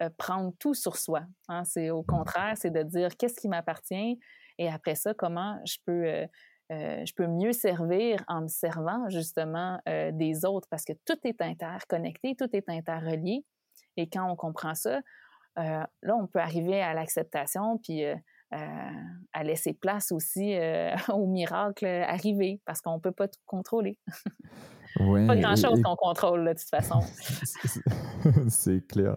euh, prendre tout sur soi. Hein. C'est au contraire, c'est de dire qu'est-ce qui m'appartient et après ça, comment je peux, je peux mieux servir en me servant justement des autres parce que tout est interconnecté, tout est interrelié. Et quand on comprend ça, là, on peut arriver à l'acceptation puis à laisser place aussi au miracle arriver parce qu'on ne peut pas tout contrôler. pas grand-chose qu'on contrôle, de toute façon. c'est clair.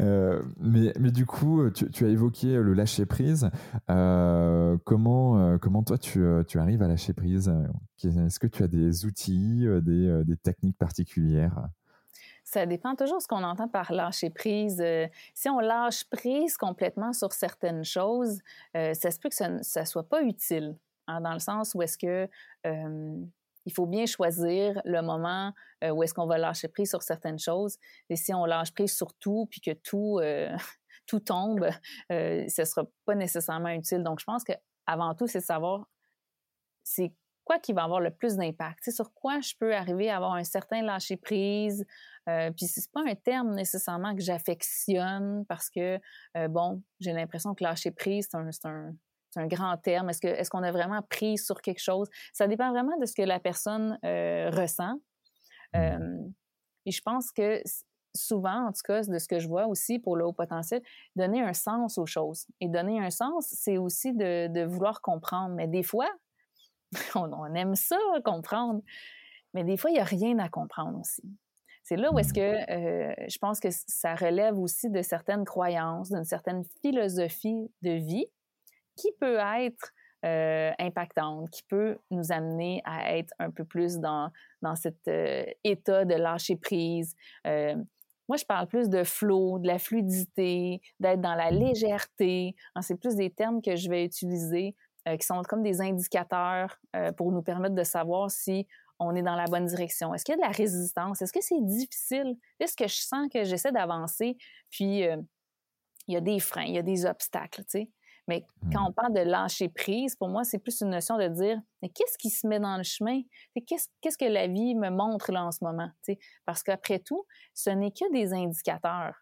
Euh, mais, mais du coup, tu, tu as évoqué le lâcher-prise. Euh, comment, euh, comment toi, tu, tu, arrives à lâcher prise Est-ce que tu as des outils, des, des techniques particulières? Ça dépend toujours de ce qu'on entend par lâcher prise. si on lâche prise complètement sur certaines choses, ça se peut que ça ne soit pas utile, hein, dans le sens où est-ce que il faut bien choisir le moment euh, où est-ce qu'on va lâcher prise sur certaines choses. Et si on lâche prise sur tout, puis que tout, euh, tout tombe, euh, ce ne sera pas nécessairement utile. Donc, je pense qu'avant tout, c'est savoir c'est quoi qui va avoir le plus d'impact? Sur quoi je peux arriver à avoir un certain lâcher prise. puis c'est pas un terme nécessairement que j'affectionne parce que, bon, j'ai l'impression que lâcher prise, c'est un c'est un grand terme. Est-ce, que, est-ce qu'on a vraiment pris sur quelque chose? Ça dépend vraiment de ce que la personne euh, ressent. Mmh. Euh, et je pense que souvent, en tout cas, de ce que je vois aussi pour le haut potentiel, donner un sens aux choses. Et donner un sens, c'est aussi de, vouloir comprendre. Mais des fois, on, aime ça, comprendre. Mais des fois, il n'y a rien à comprendre aussi. C'est là où est-ce mmh. que euh, je pense que ça relève aussi de certaines croyances, d'une certaine philosophie de vie qui peut être impactante, qui peut nous amener à être un peu plus dans, dans cet état de lâcher prise. moi, je parle plus de flow, de la fluidité, d'être dans la légèreté. Hein, c'est plus des termes que je vais utiliser qui sont comme des indicateurs pour nous permettre de savoir si on est dans la bonne direction? Est-ce qu'il y a de la résistance? Est-ce que c'est difficile? Est-ce que je sens que j'essaie d'avancer? Puis, euh, il y a des freins, il y a des obstacles, tu sais. Mais quand mmh. on parle de lâcher prise, pour moi, c'est plus une notion de dire, mais qu'est-ce qui se met dans le chemin? Qu'est-ce que la vie me montre là en ce moment? sais? Parce qu'après tout, ce n'est que des indicateurs.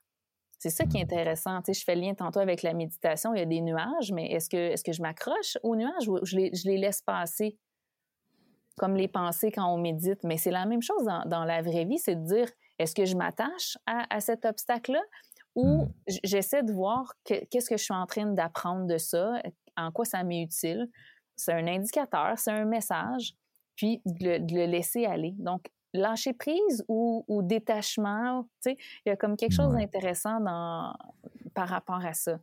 C'est ça qui est intéressant. Tu sais, je fais le lien tantôt avec la méditation. Il y a des nuages, mais est-ce que, est que je m'accroche aux nuages ou je les, je les laisse passer? comme les pensées quand on médite? Mais c'est la même chose dans, la vraie vie, c'est de dire, est-ce que je m'attache à, cet obstacle-là ou hmm. j'essaie de voir qu'est-ce que je suis en train d'apprendre de ça, en quoi ça m'est utile. C'est un indicateur, c'est un message, puis de le, laisser aller. Donc, lâcher prise ou, détachement, tu sais, il y a comme quelque chose d'intéressant par rapport à ça.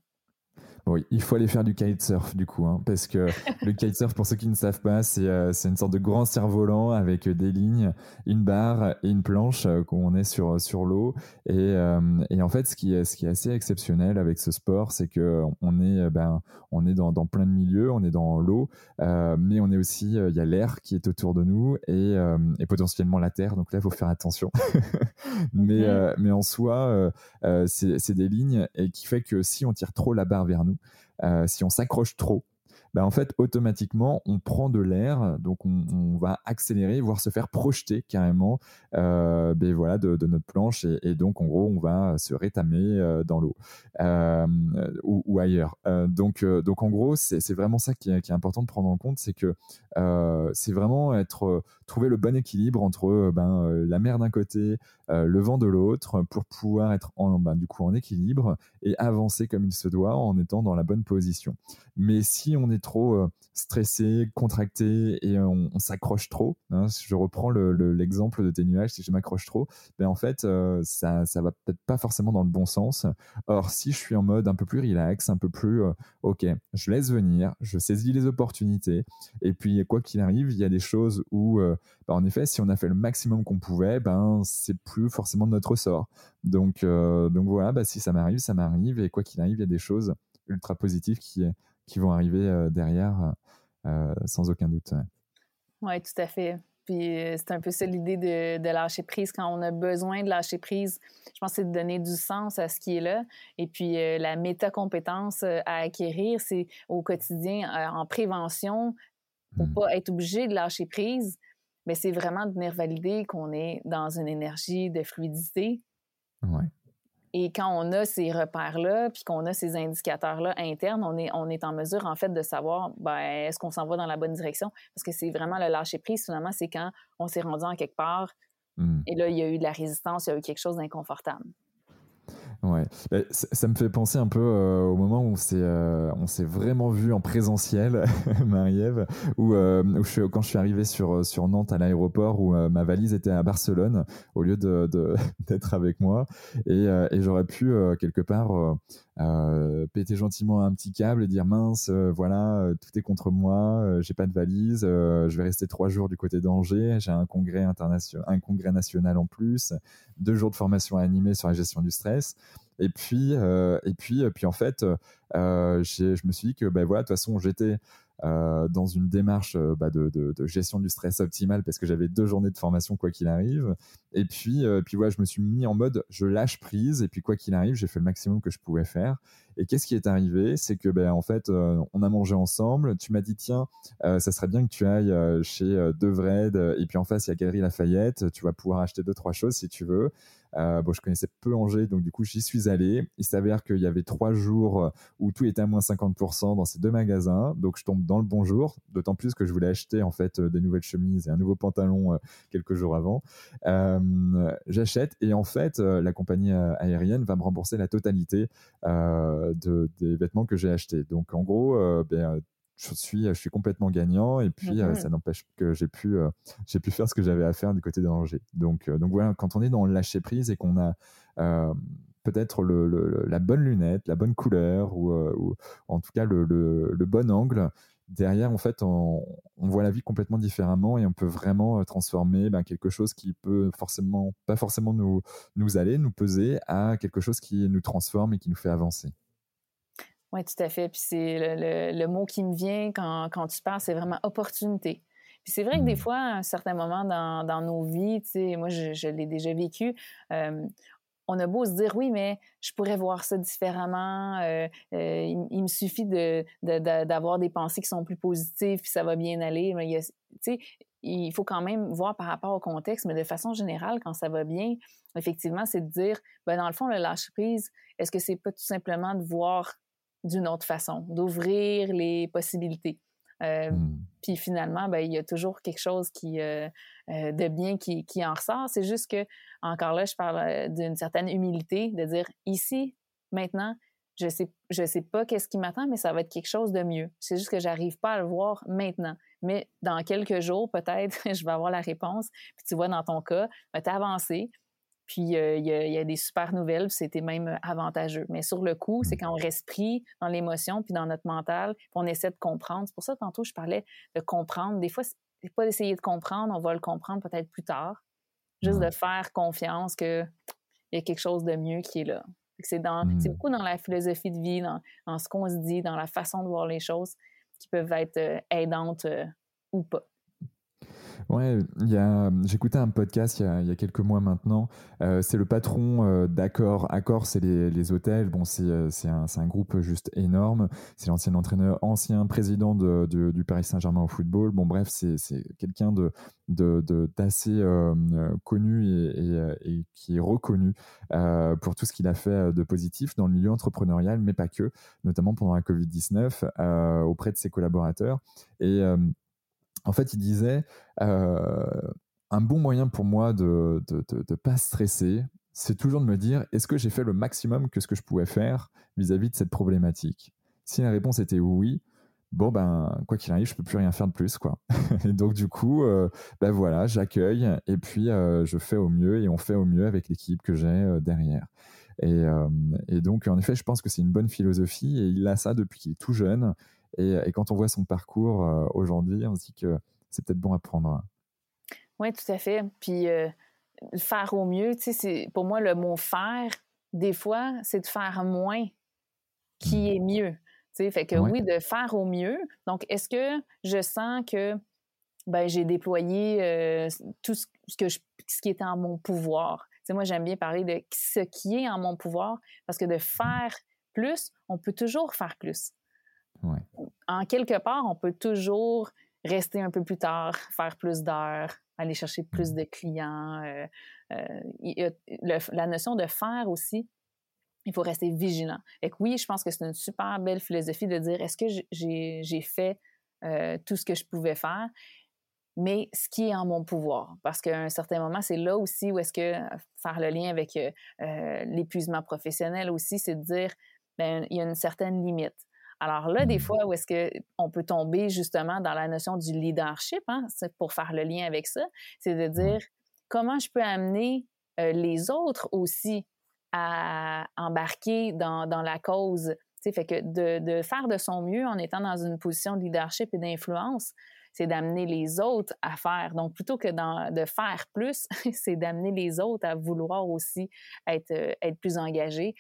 Oui, il faut aller faire du kitesurf du coup, hein, parce que le kitesurf, pour ceux qui ne savent pas, c'est euh, une sorte de grand cerf-volant avec des lignes, une barre et une planche euh, quand on est sur, sur l'eau. Et, euh, et, en fait, ce qui, est, ce qui est assez exceptionnel avec ce sport, c'est que on est, ben, on est dans, dans plein de milieux, on est dans l'eau, mais on est aussi, il y a l'air qui est autour de nous et, et, potentiellement la terre. Donc là, il faut faire attention. mais, mais en soi, c'est des lignes et qui fait que si on tire trop la barre vers nous, euh, si on s'accroche trop, bah, en fait, automatiquement, on prend de l'air, donc on, va accélérer, voire se faire projeter carrément euh, ben voilà, de, notre planche, et, donc en gros, on va se rétamer euh, dans l'eau ou, ailleurs. donc, donc en gros, c'est vraiment ça qui est, important de prendre en compte, c'est que c'est vraiment être trouver le bon équilibre entre ben, la mer d'un côté, le vent de l'autre, pour pouvoir être en, ben, du coup en équilibre et avancer comme il se doit en étant dans la bonne position. Mais si on est trop euh, stressé, contracté et on, s'accroche trop, hein, je reprends l'exemple de tes nuages, si je m'accroche trop, ben en fait, euh, ça, ça va peut-être pas forcément dans le bon sens. Or, si je suis en mode un peu plus relax, un peu plus, euh, ok, je laisse venir, je saisis les opportunités, et puis quoi qu'il arrive, il y a des choses où, ben, en effet, si on a fait le maximum qu'on pouvait, ben c'est plus forcément de notre sort. Donc, donc voilà, ben, si ça m'arrive, ça m'arrive, et quoi qu'il arrive, il y a des choses ultra positives qui, qui vont arriver euh, derrière, euh, sans aucun doute. Oui, tout à fait. Puis euh, c'est un peu ça l'idée de, de, lâcher prise. Quand on a besoin de lâcher prise, je pense que c'est de donner du sens à ce qui est là. Et puis la métacompétence à acquérir, c'est au quotidien, en prévention, pour ne mmh. pas être obligé de lâcher prise, mais c'est vraiment de venir valider qu'on est dans une énergie de fluidité. Ouais. Et quand on a ces repères-là, puis qu'on a ces indicateurs-là internes, on est, on est en mesure, en fait, de savoir, ben, est-ce qu'on s'en va dans la bonne direction? Parce que c'est vraiment le lâcher-prise, finalement, c'est quand on s'est rendu en quelque part, mmh. et là, il y a eu de la résistance, il y a eu quelque chose d'inconfortable. Ouais, bah, ça me fait penser un peu euh, au moment où on s'est euh, on s'est vraiment vu en présentiel, Marie-Ève, où, euh, quand je suis arrivé sur Nantes à l'aéroport où ma valise était à Barcelone au lieu d'être avec moi et, j'aurais pu quelque part péter gentiment un petit câble et dire mince voilà tout est contre moi, j'ai pas de valise, je vais rester trois jours du côté d'Angers, j'ai un congrès un congrès national en plus, deux jours de formation animée sur la gestion du stress. Et puis, euh, et puis, puis en fait, euh, je me suis dit que, ben voilà, de toute façon, j'étais euh, dans une démarche bah, de, gestion du stress optimale parce que j'avais deux journées de formation quoi qu'il arrive. Et puis, puis voilà, je me suis mis en mode je lâche prise et puis quoi qu'il arrive, j'ai fait le maximum que je pouvais faire. Et qu'est-ce qui est arrivé? C'est que, ben, en fait, on a mangé ensemble. Tu m'as dit, tiens, ça serait bien que tu ailles chez Devred. Et puis en face, il y a Galerie Lafayette. Tu vas pouvoir acheter deux, trois choses si tu veux. Euh, bon, je connaissais peu Angers, donc du coup, j'y suis allé. Il s'avère qu'il y avait trois jours euh, où tout était à moins 50% dans ces deux magasins. Donc, je tombe dans le bon jour, d'autant plus que je voulais acheter en fait euh, des nouvelles chemises et un nouveau pantalon quelques jours avant. J'achète et en fait, la compagnie aérienne va me rembourser la totalité de, des vêtements que j'ai achetés. Donc, en gros, ben, je suis, je suis complètement gagnant et puis euh, ça n'empêche que j'ai pu, euh, j'ai pu faire ce que j'avais à faire du côté d'Angers. Donc, euh, donc voilà, quand on est dans le lâcher prise et qu'on a peut-être le, la bonne lunette, la bonne couleur ou, ou en tout cas le, le, bon angle, derrière, en fait, on, voit la vie complètement différemment et on peut vraiment transformer ben, quelque chose qui peut forcément, pas forcément nous, nous aller, nous peser, à quelque chose qui nous transforme et qui nous fait avancer. Oui, tout à fait. Puis c'est le, mot qui me vient quand, quand tu parles, c'est vraiment opportunité. Puis c'est vrai que des mmh. fois, à un certain moment dans, dans nos vies, tu sais, moi, je, je l'ai déjà vécu, on a beau se dire oui, mais je pourrais voir ça différemment. Euh, euh, il, me suffit de, d'avoir des pensées qui sont plus positives, puis ça va bien aller. Mais il, sais, il faut quand même voir par rapport au contexte, mais de façon générale, quand ça va bien, effectivement, c'est de dire, ben dans le fond, le lâcher prise, est-ce que c'est pas tout simplement de voir d'une autre façon, d'ouvrir les possibilités? Euh, mmh. Puis finalement, ben, il y a toujours quelque chose qui, euh, euh, de bien qui, qui en ressort. C'est juste que, encore là, je parle d'une certaine humilité, de dire ici, maintenant, je sais, je sais pas qu'est-ce qui m'attend, mais ça va être quelque chose de mieux. C'est juste que j'arrive pas à le voir maintenant. Mais dans quelques jours, peut-être, je vais avoir la réponse. Puis tu vois, dans ton cas, ben, tu as avancé, puis euh, il y, a des super nouvelles, c'était même euh, avantageux. Mais sur le coup, c'est mmh. quand on reste pris dans l'émotion puis dans notre mental, puis on essaie de comprendre. C'est pour ça tantôt je parlais de comprendre. Des fois, c'est pas d'essayer de comprendre, on va le comprendre peut-être plus tard. Juste de faire confiance qu'il y a quelque chose de mieux qui est là. C'est dans, c'est mmh. beaucoup dans la philosophie de vie, dans, ce qu'on se dit, dans la façon de voir les choses qui peuvent être euh, aidantes ou pas. Ouais, j'écoutais un podcast il y, a, quelques mois maintenant. Euh, c'est le patron euh, d'Accor. Accor, c'est les, hôtels. Bon, c'est euh, un, un, groupe juste énorme. C'est l'ancien entraîneur, ancien président de, du Paris Saint-Germain au football. Bon, bref, c'est quelqu'un de d'assez connu et, et, qui est reconnu pour tout ce qu'il a fait de positif dans le milieu entrepreneurial, mais pas que, notamment pendant la Covid-19 auprès de ses collaborateurs. Et en fait, il disait un bon moyen pour moi de ne pas stresser, c'est toujours de me dire est-ce que j'ai fait le maximum que ce que je pouvais faire vis-à-vis de cette problématique? Si la réponse était oui, bon ben quoi qu'il arrive, je peux plus rien faire de plus quoi. et donc du coup, ben voilà, j'accueille et puis je fais au mieux et on fait au mieux avec l'équipe que j'ai derrière. Et, donc en effet, je pense que c'est une bonne philosophie et il a ça depuis qu'il est tout jeune et, quand on voit son parcours euh, aujourd'hui, on se dit que c'est peut-être bon à prendre. Oui, tout à fait. Puis euh, faire au mieux, tu sais, pour moi, le mot faire, des fois, c'est de faire moins qui mmh. est mieux. Tu sais, fait que oui, de faire au mieux. Donc, est-ce que je sens que ben, j'ai déployé euh, tout ce, que je, ce qui était en mon pouvoir? Tu sais, moi, j'aime bien parler de ce qui est en mon pouvoir parce que de faire plus, on peut toujours faire plus. En quelque part, on peut toujours rester un peu plus tard, faire plus d'heures, aller chercher plus mm. de clients. Euh, euh, la notion de faire aussi, il faut rester vigilant. Et oui, je pense que c'est une super belle philosophie de dire est-ce que j'ai fait euh, tout ce que je pouvais faire, mais ce qui est en mon pouvoir. Parce qu'à un certain moment, c'est là aussi où est-ce que faire le lien avec l'épuisement professionnel aussi, c'est de dire ben, il y a une certaine limite. Alors là, des mmh. fois, où est-ce qu'on peut tomber justement dans la notion du leadership, hein, pour faire le lien avec ça, c'est de dire comment je peux amener euh, les autres aussi à embarquer dans, la cause. fait que de, faire de son mieux en étant dans une position de leadership et d'influence, c'est d'amener les autres à faire. Donc, plutôt que de faire plus, c'est d'amener les autres à vouloir aussi être, euh, être plus engagés,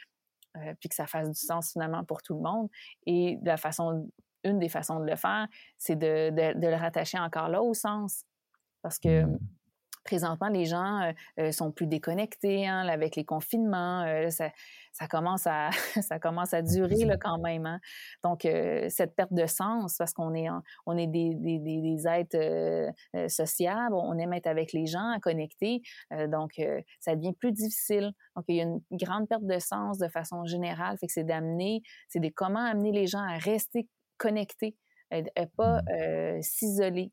euh, puis que ça fasse du sens finalement pour tout le monde. Et la façon, une des façons de le faire, c'est de, de, le rattacher encore là au sens. Parce que mmh présentement, les gens euh, euh, sont plus déconnectés hein, avec les confinements. Euh, ça, ça, commence à, ça commence à durer là, quand même. Hein. Donc, cette perte de sens, parce qu'on est, on est des, des, des êtres sociables, on aime être avec les gens, connecter. donc, ça devient plus difficile. Donc, il y a une grande perte de sens de façon générale. Fait que c'est d'amener, c'est de comment amener les gens à rester connectés, et, pas mmh. s'isoler.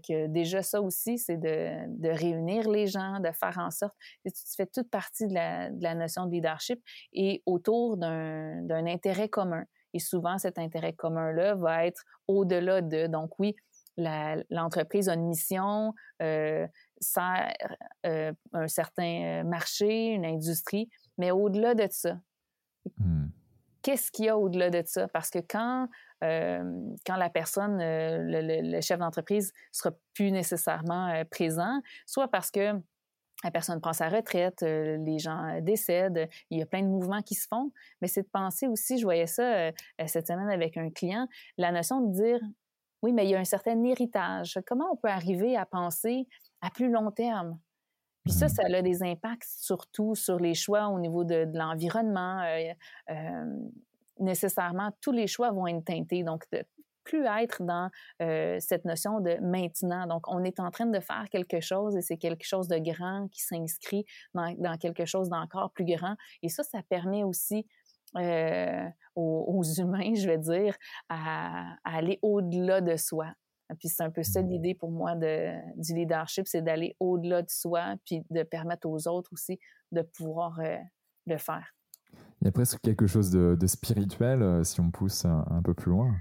Que déjà, ça aussi, c'est de, réunir les gens, de faire en sorte. que tu fais toute partie de la, notion de leadership et autour d'un intérêt commun. Et souvent, cet intérêt commun-là va être au-delà de. Donc, oui, l'entreprise a une mission, euh, sert euh, un certain marché, une industrie, mais au-delà de ça, mmh. qu'est-ce qu'il y a au-delà de ça? Parce que quand quand la personne, le, chef d'entreprise, sera plus nécessairement présent, soit parce que la personne prend sa retraite, les gens décèdent, il y a plein de mouvements qui se font, mais c'est de penser aussi, je voyais ça cette semaine avec un client, la notion de dire, oui, mais il y a un certain héritage. Comment on peut arriver à penser à plus long terme? Puis ça, mmh. ça a des impacts surtout sur les choix au niveau de, l'environnement. Euh, euh, nécessairement, tous les choix vont être teintés. Donc, de plus être dans euh, cette notion de maintenant. Donc, on est en train de faire quelque chose et c'est quelque chose de grand qui s'inscrit dans, quelque chose d'encore plus grand. Et ça, ça permet aussi aux, humains, je vais dire, à aller au-delà de soi. Puis c'est un peu ça l'idée pour moi de, du leadership, c'est d'aller au-delà de soi, puis de permettre aux autres aussi de pouvoir euh, le faire. Il y a presque quelque chose de, spirituel euh, si on pousse un, peu plus loin.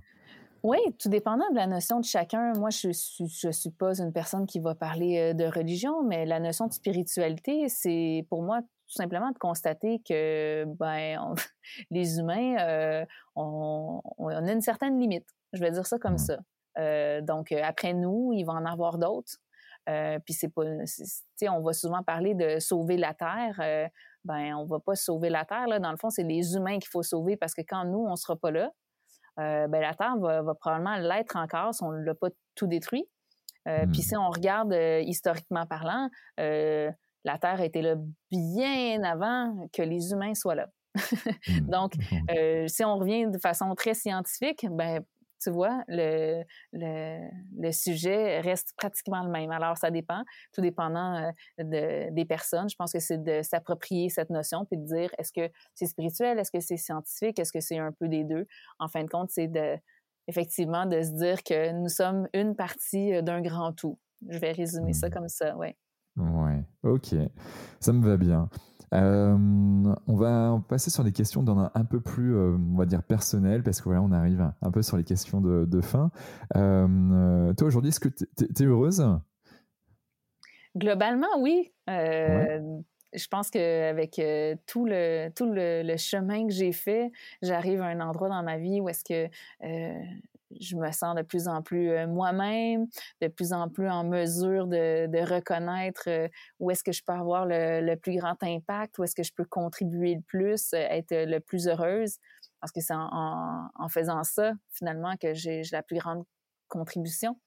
Oui, tout dépendant de la notion de chacun. Moi, je ne je suis pas une personne qui va parler euh, de religion, mais la notion de spiritualité, c'est pour moi tout simplement de constater que ben, les humains, on, on, a une certaine limite. Je vais dire ça comme mmh. ça. Euh, donc, euh, après nous, il va en avoir d'autres. Euh, puis c'est pas, on va souvent parler de sauver la terre. Ben, on va pas sauver la terre là. Dans le fond, c'est les humains qu'il faut sauver parce que quand nous, on sera pas là, ben la terre va, probablement l'être encore si on l'a pas tout détruit. Puis hmm. si on regarde historiquement parlant, la terre a été là bien avant que les humains soient là. Hmm. Donc, si on revient de façon très scientifique, ben tu vois, le, le, sujet reste pratiquement le même. Alors, ça dépend, tout dépendant euh, de, des personnes. Je pense que c'est de s'approprier cette notion puis de dire est-ce que c'est spirituel, est-ce que c'est scientifique, est-ce que c'est un peu des deux? En fin de compte, c'est de effectivement de se dire que nous sommes une partie euh, d'un grand tout. Je vais résumer ça mmh. comme ça, oui. Ouais, ok, ça me va bien. Euh, on va passer sur des questions d'un un peu plus, euh, on va dire, personnel, parce que voilà, on arrive un peu sur les questions de, fin. Euh, toi, aujourd'hui, est-ce que tu es, heureuse? Globalement, oui. Je pense qu'avec tout, le, tout le, chemin que j'ai fait, j'arrive à un endroit dans ma vie où est-ce que je me sens de plus en plus euh, moi-même, de plus en plus en mesure de, reconnaître euh, où est-ce que je peux avoir le, plus grand impact, où est-ce que je peux contribuer le plus, euh, être le plus heureuse. Parce que c'est en, faisant ça, finalement, que j'ai la plus grande contribution.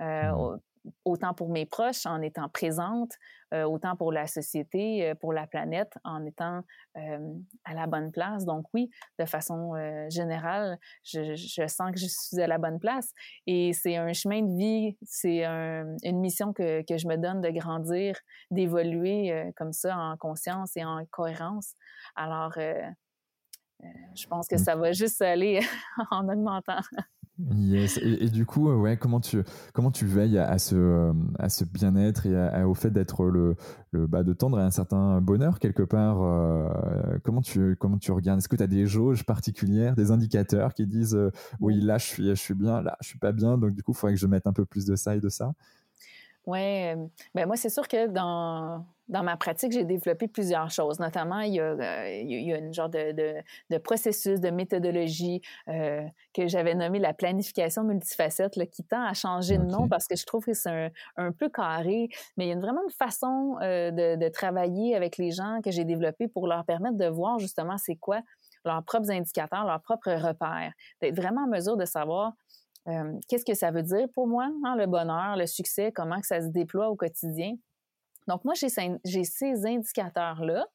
Mmh autant pour mes proches en étant présente, euh, autant pour la société, euh, pour la planète en étant euh, à la bonne place. Donc oui, de façon générale, je, sens que je suis à la bonne place et c'est un chemin de vie, c'est une mission que, que, je me donne de grandir, d'évoluer comme ça en conscience et en cohérence. Alors, je pense que mmh. ça va juste aller en augmentant. Yes. Et, du coup, euh, ouais, comment tu comment tu veilles à, ce euh, à ce bien-être et au fait d'être le, le bah, de tendre à un certain bonheur quelque part. Euh, comment tu comment tu regardes? Est-ce que tu as des jauges particulières, des indicateurs qui disent oui là je suis je suis bien, là je suis pas bien, donc du coup il faudrait que je mette un peu plus de ça et de ça? Ouais, ben moi c'est sûr que dans dans ma pratique, j'ai développé plusieurs choses. Notamment, il y a, euh, il y a une genre de, de, processus, de méthodologie euh, que j'avais nommé la planification multifacette, là, qui tend à changer de nom parce que je trouve que c'est un, un, peu carré, mais il y a vraiment une façon euh, de, de, travailler avec les gens que j'ai développé pour leur permettre de voir justement c'est quoi leurs propres indicateurs, leurs propres repères, d'être vraiment en mesure de savoir qu'est-ce que ça veut dire pour moi, hein, le bonheur, le succès, comment que ça se déploie au quotidien. Donc, moi, j'ai ces indicateurs-là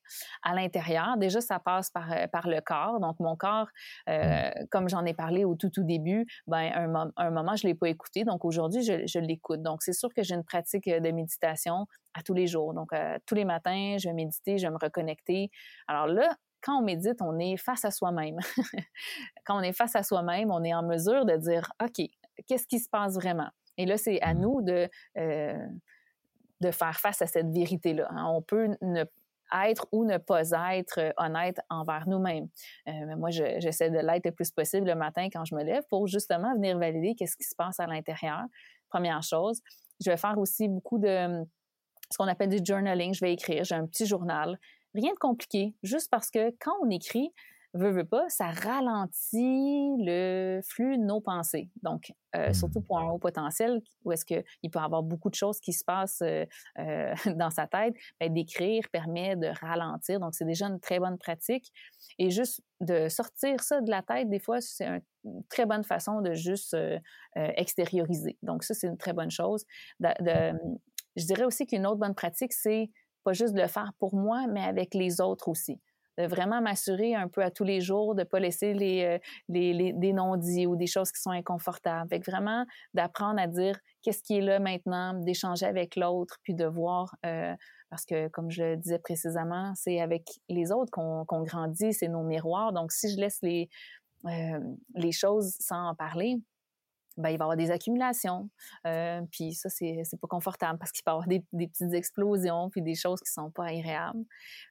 à l'intérieur. Déjà, ça passe par, euh, par le corps. Donc, mon corps, euh, comme j'en ai parlé au tout, tout début, ben, un, un moment, je ne l'ai pas écouté. Donc, aujourd'hui, je, je l'écoute. Donc, c'est sûr que j'ai une pratique de méditation à tous les jours. Donc, euh, tous les matins, je vais méditer, je vais me reconnecter. Alors là, quand on médite, on est face à soi-même. quand on est face à soi-même, on est en mesure de dire, OK, qu'est-ce qui se passe vraiment? Et là, c'est à mmh. nous de de faire face à cette vérité-là. Hein. On peut ne être ou ne pas être euh, honnête envers nous-mêmes. Euh, moi, j'essaie de l'être le plus possible le matin quand je me lève pour justement venir valider qu'est-ce qui se passe à l'intérieur. Première chose. Je vais faire aussi beaucoup de ce qu'on appelle du journaling. Je vais écrire. J'ai un petit journal. Rien de compliqué, juste parce que quand on écrit, veut, veut pas, ça ralentit le flux de nos pensées. Donc, euh, surtout pour un haut potentiel, où est-ce qu'il peut y avoir beaucoup de choses qui se passent euh, euh, dans sa tête, ben, d'écrire permet de ralentir. Donc, c'est déjà une très bonne pratique. Et juste de sortir ça de la tête, des fois, c'est une très bonne façon de juste extérioriser. Donc, ça, c'est une très bonne chose. je dirais aussi qu'une autre bonne pratique, c'est pas juste de le faire pour moi, mais avec les autres aussi de vraiment m'assurer un peu à tous les jours de ne pas laisser les, euh, les, les, des non-dits ou des choses qui sont inconfortables. Avec vraiment d'apprendre à dire qu'est-ce qui est là maintenant, d'échanger avec l'autre, puis de voir, euh, parce que comme je le disais précisément, c'est avec les autres qu'on grandit, c'est nos miroirs. Donc si je laisse les, euh, les choses sans en parler, ben, il va y avoir des accumulations. Euh, puis ça, c'est, c'est pas confortable parce qu'il peut y avoir des, des, petites explosions puis des choses qui sont pas agréables.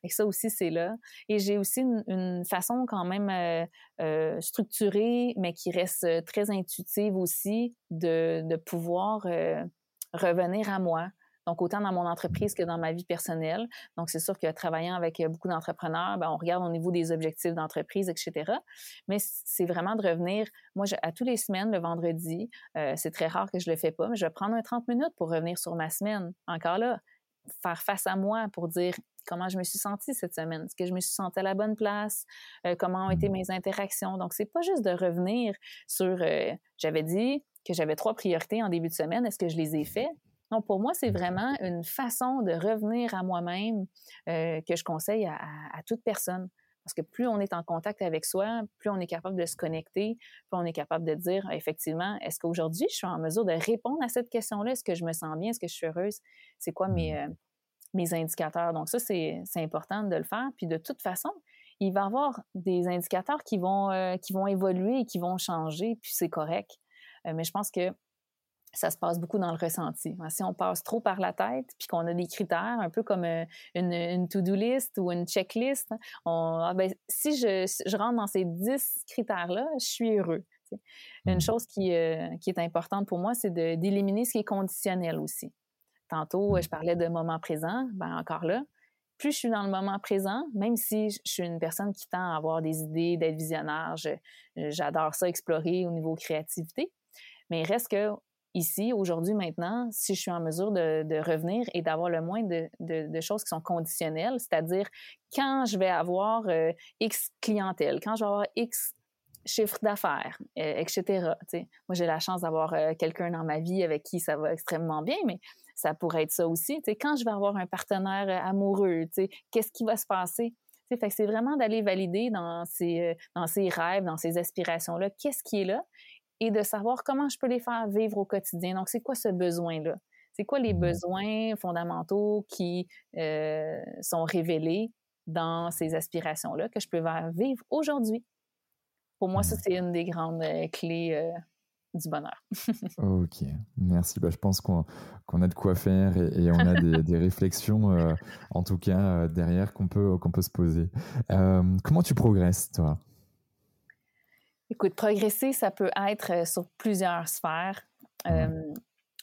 Et ça aussi, c'est là. Et j'ai aussi une, façon quand même euh, euh, structurée, mais qui reste très intuitive aussi, de, de pouvoir revenir à moi. Donc, autant dans mon entreprise que dans ma vie personnelle. Donc, c'est sûr que travaillant avec euh, beaucoup d'entrepreneurs, ben, on regarde au niveau des objectifs d'entreprise, etc. Mais c'est vraiment de revenir. Moi, à tous les semaines, le vendredi, euh, c'est très rare que je le fais pas, mais je vais prendre un 30 minutes pour revenir sur ma semaine. Encore là, faire face à moi pour dire comment je me suis sentie cette semaine, est-ce que je me suis sentie à la bonne place, euh, comment ont été mes interactions? Donc, c'est pas juste de revenir sur, j'avais dit que j'avais trois priorités en début de semaine, est-ce que je les ai fait? Non, pour moi, c'est vraiment une façon de revenir à moi-même euh, que je conseille à, toute personne. Parce que plus on est en contact avec soi, plus on est capable de se connecter, plus on est capable de dire effectivement, est-ce qu'aujourd'hui je suis en mesure de répondre à cette question-là? Est-ce que je me sens bien? Est-ce que je suis heureuse? C'est quoi mes, mmh. euh, mes indicateurs? Donc ça, c'est important de le faire. Puis de toute façon, il va y avoir des indicateurs qui vont, euh, qui vont évoluer et qui vont changer, puis c'est correct. mais je pense que ça se passe beaucoup dans le ressenti. Si on passe trop par la tête, puis qu'on a des critères, un peu comme euh, une, to-do list ou une checklist, on, ah, ben, si je, je, rentre dans ces 10 critères-là, je suis heureux. Une mmh. chose qui, euh, qui, est importante pour moi, c'est d'éliminer ce qui est conditionnel aussi. Tantôt, je parlais de moment présent, ben encore là, plus je suis dans le moment présent, même si je suis une personne qui tend à avoir des idées, d'être visionnaire, j'adore ça explorer au niveau créativité, mais il reste que ici, aujourd'hui, maintenant, si je suis en mesure de, revenir et d'avoir le moins de, choses qui sont conditionnelles, c'est-à-dire quand je vais avoir euh, X clientèle, quand je vais avoir X chiffre d'affaires, euh, etc. moi, j'ai la chance d'avoir euh, quelqu'un dans ma vie avec qui ça va extrêmement bien, mais ça pourrait être ça aussi. quand je vais avoir un partenaire amoureux, qu'est-ce qui va se passer? c'est vraiment d'aller valider dans ces rêves, dans ces aspirations-là, qu'est-ce qui est là? Et de savoir comment je peux les faire vivre au quotidien. Donc, c'est quoi ce besoin-là? C'est quoi les mmh besoins fondamentaux qui euh, sont révélés dans ces aspirations-là que je peux vivre aujourd'hui? Pour moi, ça, mmh. c'est une des grandes euh, clés euh, du bonheur. ok, merci. Bah, je pense qu'on a de quoi faire et, on a des, réflexions, en tout cas, derrière qu'on peut, qu'on peut se poser. comment tu progresses, toi? Écoute, progresser, ça peut être euh, sur plusieurs sphères. Euh,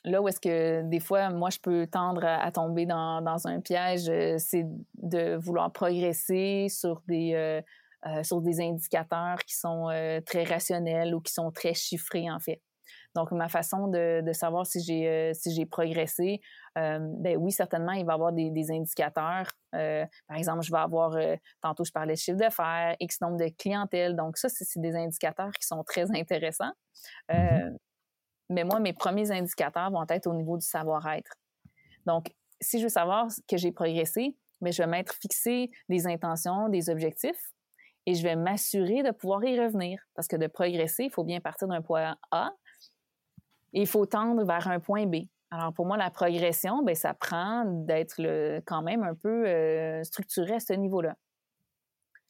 là où est-ce que des fois, moi, je peux tendre à, tomber dans, dans, un piège, euh, c'est de vouloir progresser sur des, sur des indicateurs qui sont très rationnels ou qui sont très chiffrés, en fait. Donc, ma façon de, de savoir si j'ai si j'ai progressé, ben oui, certainement, il va y avoir des, des indicateurs. Euh, par exemple, je vais avoir, euh, tantôt je parlais de chiffre d'affaires, X nombre de clientèle. Donc, ça, c'est des indicateurs qui sont très intéressants. Mm-hmm. Mais moi, mes premiers indicateurs vont être au niveau du savoir-être. Donc, si je veux savoir que j'ai progressé, mais ben, je vais mettre fixé des intentions, des objectifs, et je vais m'assurer de pouvoir y revenir. Parce que de progresser, il faut bien partir d'un point A il faut tendre vers un point B. Alors pour moi, la progression, ben, ça prend d'être quand même un peu euh, structuré à ce niveau-là.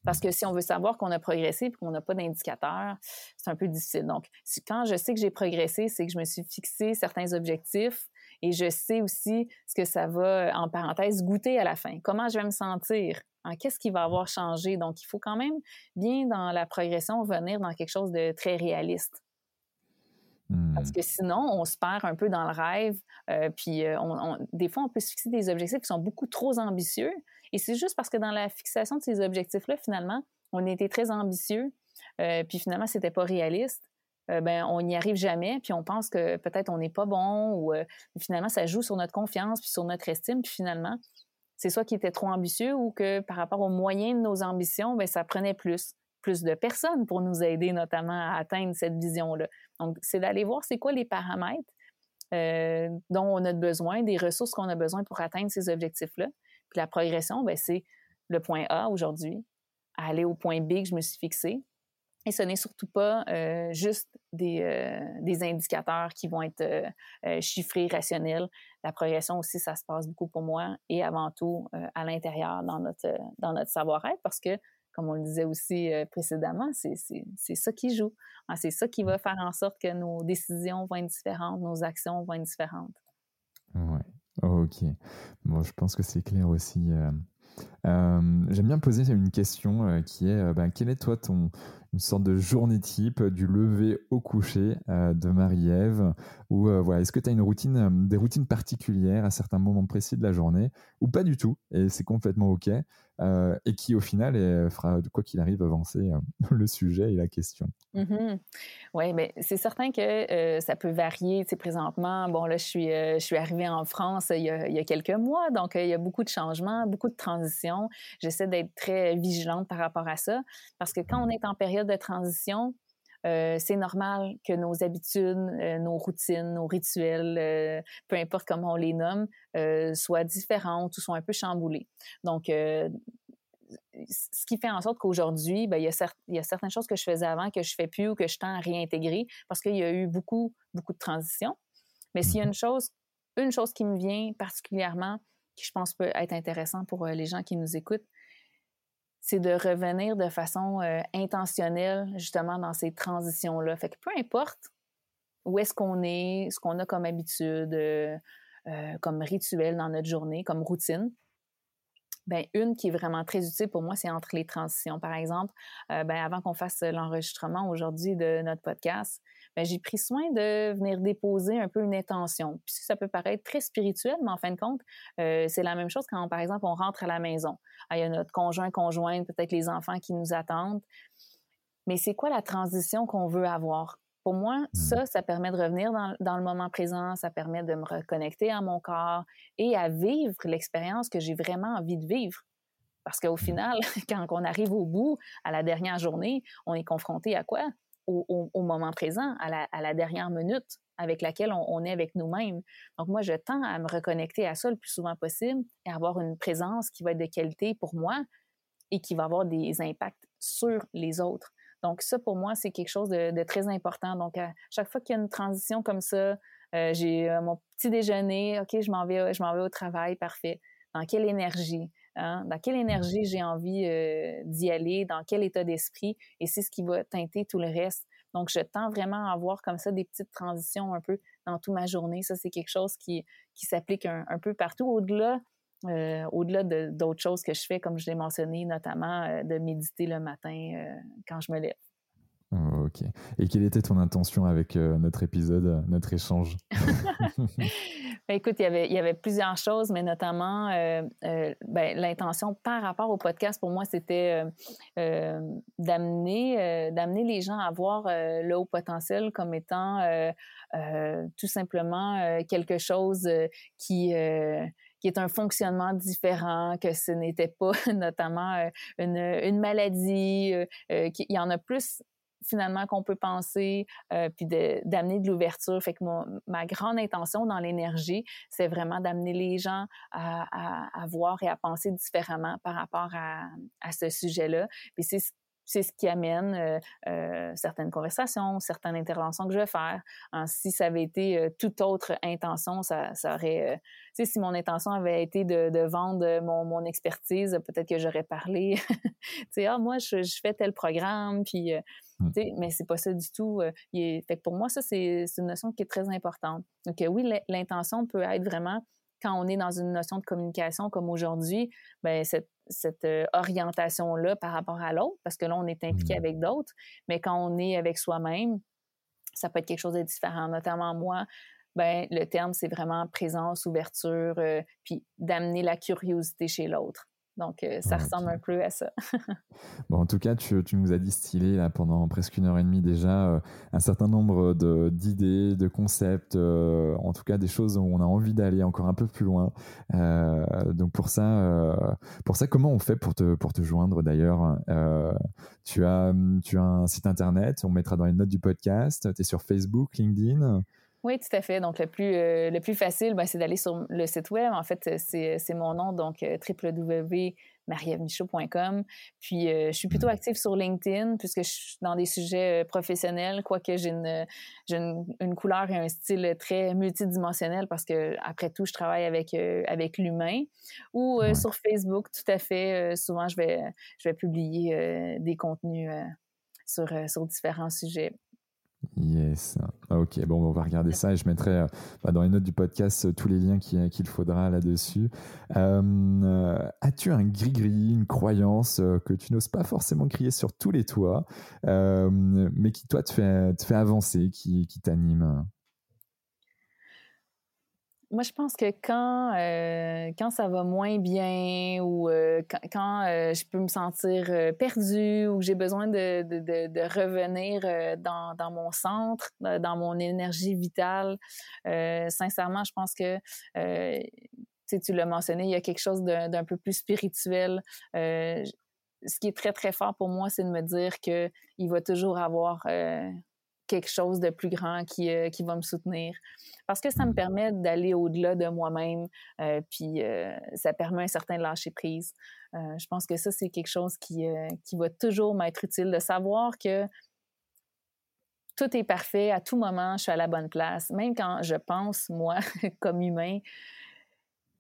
Parce que si on veut savoir qu'on a progressé et qu'on n'a pas d'indicateur, c'est un peu difficile. Donc, quand je sais que j'ai progressé, c'est que je me suis fixé certains objectifs et je sais aussi ce que ça va, en parenthèse, goûter à la fin. Comment je vais me sentir? Qu'est-ce qui va avoir changé? Donc, il faut quand même bien dans la progression venir dans quelque chose de très réaliste. Parce mmh. que sinon, on se perd un peu dans le rêve. Euh, puis, euh, on, des fois, on peut se fixer des objectifs qui sont beaucoup trop ambitieux. Et c'est juste parce que dans la fixation de ces objectifs-là, finalement, on était très ambitieux, puis finalement, c'était pas réaliste. ben, on n'y arrive jamais, puis on pense que peut-être on n'est pas bon, ou finalement, ça joue sur notre confiance, puis sur notre estime, puis finalement, c'est soit qui était trop ambitieux ou que par rapport aux moyens de nos ambitions, ben, ça prenait plus, plus de personnes pour nous aider notamment à atteindre cette vision-là. Donc, c'est d'aller voir c'est quoi les paramètres euh, dont on a besoin, des ressources qu'on a besoin pour atteindre ces objectifs-là. Puis la progression, ben, c'est le point A aujourd'hui, aller au point B que je me suis fixé. Et ce n'est surtout pas euh, juste des, euh, des, indicateurs qui vont être chiffrés, rationnels, la progression aussi, ça se passe beaucoup pour moi et avant tout à l'intérieur dans notre, dans notre savoir-être parce que, comme on le disait aussi euh, précédemment, c'est ça qui joue. Ah, c'est ça qui va faire en sorte que nos décisions vont être différentes, nos actions vont être différentes. Ouais, ok. Bon, je pense que c'est clair aussi. Euh, j'aime bien poser une question qui est ben, quelle est toi ton, une sorte de journée type du lever au coucher euh, de Marie-Ève ou euh, voilà, est-ce que tu as une routine, euh, des routines particulières à certains moments précis de la journée ou pas du tout et c'est complètement ok et qui au final fera de quoi qu'il arrive avancer le sujet et la question? Mm-hmm. Oui, mais c'est certain que ça peut varier. Tu sais, présentement, bon là, je suis, je suis arrivée en France il y, a, il y a quelques mois, donc il y a beaucoup de changements, beaucoup de transitions. J'essaie d'être très vigilante par rapport à ça parce que quand on est en période de transition, euh, c'est normal que nos habitudes, euh, nos routines, nos rituels, euh, peu importe comment on les nomme, soient différentes ou soient un peu chamboulées. Donc, ce qui fait en sorte qu'aujourd'hui, ben, il, y a certaines choses que je faisais avant que je fais plus ou que je tends à réintégrer parce qu'il y a eu beaucoup, beaucoup de transitions. Mais s'il y a une mm-hmm. chose, une chose qui me vient particulièrement, qui je pense peut être intéressant pour les gens qui nous écoutent, c'est de revenir de façon euh, intentionnelle justement dans ces transitions-là. Fait que peu importe où est-ce qu'on est, ce qu'on a comme habitude, euh, euh, comme rituel dans notre journée, comme routine, ben une qui est vraiment très utile pour moi, c'est entre les transitions. Par exemple, ben avant qu'on fasse l'enregistrement aujourd'hui de notre podcast, j'ai pris soin de venir déposer un peu une intention. Puis ça peut paraître très spirituel, mais en fin de compte, euh, c'est la même chose quand, par exemple, on rentre à la maison. Ah, il y a notre conjoint, conjointe, peut-être les enfants qui nous attendent. Mais c'est quoi la transition qu'on veut avoir? Pour moi, mmh. ça, ça permet de revenir dans, dans, le moment présent, ça permet de me reconnecter à mon corps et à vivre l'expérience que j'ai vraiment envie de vivre. Parce qu'au mmh. final, quand on arrive au bout, à la dernière journée, on est confronté à quoi? Au, moment présent, à la, dernière minute avec laquelle on, est avec nous-mêmes. Donc moi, je tends à me reconnecter à ça le plus souvent possible et avoir une présence qui va être de qualité pour moi et qui va avoir des impacts sur les autres. Donc ça, pour moi, c'est quelque chose de, très important. Donc à chaque fois qu'il y a une transition comme ça, euh, j'ai euh, mon petit déjeuner, ok, je m'en vais, je m'en vais au travail, parfait. Dans quelle énergie? Hein, dans quelle énergie j'ai envie euh, d'y aller, dans quel état d'esprit, et c'est ce qui va teinter tout le reste. Donc, je tends vraiment à avoir comme ça des petites transitions un peu dans toute ma journée. Ça, c'est quelque chose qui, qui s'applique un, peu partout, au-delà euh, au-delà d'autres choses que je fais, comme je l'ai mentionné, notamment euh, de méditer le matin quand je me lève. Ok. Et quelle était ton intention avec notre épisode, notre échange? Ben, écoute, il y, avait, plusieurs choses, mais notamment euh, euh, ben, l'intention par rapport au podcast, pour moi, c'était euh, d'amener, d'amener les gens à voir le haut potentiel comme étant tout simplement quelque chose qui qui est un fonctionnement différent, que ce n'était pas notamment une, maladie, qu'il y en a plus finalement qu'on peut penser, euh, puis d'amener de, l'ouverture. Fait que ma grande intention dans l'énergie, c'est vraiment d'amener les gens à, à, voir et à penser différemment par rapport à, à ce sujet-là. Puis c'est c'est ce qui amène euh, euh, certaines conversations, certaines interventions que je vais faire. si ça avait été euh, toute autre intention, ça, ça aurait... tu sais, si mon intention avait été de, de vendre mon, mon expertise, peut-être que j'aurais parlé, tu sais, ah, moi, je, je, fais tel programme, puis... Mmh. Tu sais, mais c'est pas ça du tout. fait que pour moi, ça, c'est une notion qui est très importante. Donc oui, l'intention peut être vraiment quand on est dans une notion de communication comme aujourd'hui, ben cette, cette euh, orientation-là par rapport à l'autre, parce que là, on est impliqué mmh. avec d'autres, mais quand on est avec soi-même, ça peut être quelque chose de différent. Notamment moi, ben le terme, c'est vraiment présence, ouverture, euh, puis d'amener la curiosité chez l'autre. Donc, euh, ça ressemble un peu à ça. bon, en tout cas, tu, tu, nous as distillé là, pendant presque une heure et demie déjà euh, un certain nombre d'idées, de, concepts, euh, en tout cas des choses où on a envie d'aller encore un peu plus loin. donc pour ça, pour ça, comment on fait pour te, pour te joindre d'ailleurs tu, as, tu as un site internet, on mettra dans les notes du podcast, tu es sur Facebook, LinkedIn? Oui, tout à fait. Donc, le plus, euh, le plus facile, ben, c'est d'aller sur le site web. En fait, c'est mon nom, donc euh, www.marievmichaud.com. Puis, euh, je suis plutôt active sur LinkedIn puisque je suis dans des sujets professionnels, quoique j'ai une, une, une, couleur et un style très multidimensionnel parce que, après tout, je travaille avec, avec l'humain. Ou sur Facebook, tout à fait. souvent, je vais, je vais publier des contenus sur, sur différents sujets. Yes. Ah, ok, bon, on va regarder ça et je mettrai euh, bah, dans les notes du podcast euh, tous les liens qu'il faudra là-dessus. Euh, as-tu un gris-gris, une croyance que tu n'oses pas forcément crier sur tous les toits, mais qui, toi, te fait, te fait avancer, qui, qui t'anime? Moi, je pense que quand, euh, quand ça va moins bien ou euh, quand, euh, je peux me sentir perdue ou j'ai besoin de, de, de, revenir dans, dans, mon centre, dans mon énergie vitale, sincèrement, je pense que tu l'as mentionné, il y a quelque chose d'un peu plus spirituel. ce qui est très, très fort pour moi, c'est de me dire qu'il va toujours avoir quelque chose de plus grand qui, euh, qui va me soutenir. Parce que ça me permet d'aller au-delà de moi-même, euh, puis euh, ça permet un certain lâcher-prise. je pense que ça, c'est quelque chose qui, qui va toujours m'être utile, de savoir que tout est parfait, à tout moment, je suis à la bonne place. Même quand je pense, moi, comme humain,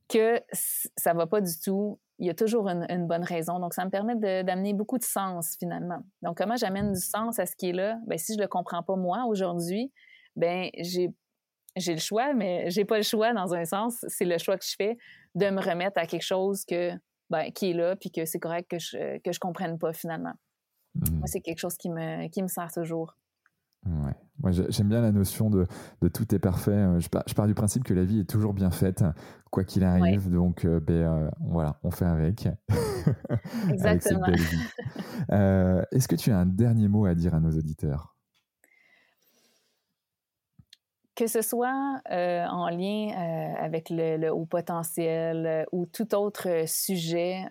que ça va pas du tout, il y a toujours une, bonne raison. Donc, ça me permet d'amener beaucoup de sens, finalement. Donc, comment j'amène du sens à ce qui est là? Bien, si je le comprends pas moi aujourd'hui, ben j'ai j'ai le choix, mais j'ai pas le choix dans un sens. C'est le choix que je fais de me remettre à quelque chose que, ben, qui est là, puis que c'est correct que je, que je comprenne pas finalement. Moi, mmh. c'est quelque chose qui me, qui me sert toujours. Ouais. Moi, j'aime bien la notion de, de, tout est parfait. Euh, je pars, je pars, du principe que la vie est toujours bien faite, quoi qu'il arrive. Donc, euh, ben, euh, voilà, on fait avec. Exactement. Est-ce que tu as un dernier mot à dire à nos auditeurs? Que ce soit en lien avec le, le, haut potentiel ou tout autre sujet,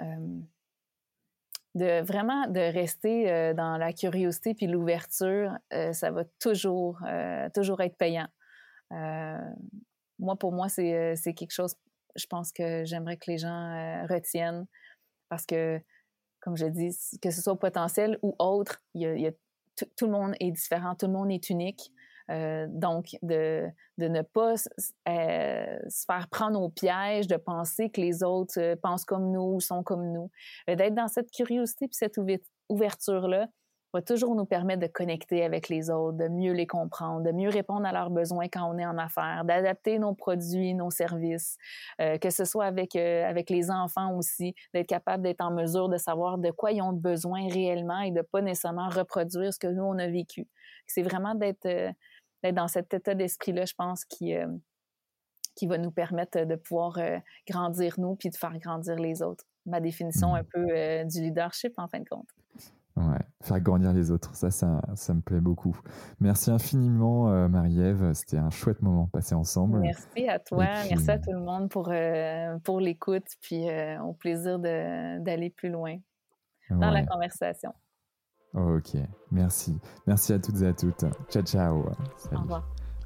de vraiment de rester euh, dans la curiosité puis l'ouverture, euh, ça va toujours, euh, toujours être payant. moi, pour moi, c'est quelque chose, je pense que j'aimerais que les gens retiennent parce que, comme je dis, que ce soit potentiel ou autre, y a, tout le monde est différent, tout le monde est unique. Euh, donc, de, de, ne pas euh, se faire prendre au piège, de penser que les autres euh, pensent comme nous ou sont comme nous. D'être dans cette curiosité puis cette ouverture-là va toujours nous permettre de connecter avec les autres, de mieux les comprendre, de mieux répondre à leurs besoins quand on est en affaires, d'adapter nos produits, nos services, que ce soit avec, avec les enfants aussi, d'être capable d'être en mesure de savoir de quoi ils ont besoin réellement et de pas nécessairement reproduire ce que nous, on a vécu. C'est vraiment d'être d'être dans cet état d'esprit-là, je pense, qui, euh, qui va nous permettre de pouvoir euh, grandir nous puis de faire grandir les autres. Ma définition un mmh. peu euh, du leadership, en fin de compte. Ouais, faire grandir les autres, ça, ça, ça me plaît beaucoup. Merci infiniment, Marie-Ève. C'était un chouette moment passé ensemble. Merci à toi, merci à tout le monde pour, pour l'écoute, puis au plaisir d'aller plus loin dans la conversation. Ok, merci. Merci à toutes et à toutes. Ciao, ciao. Au revoir.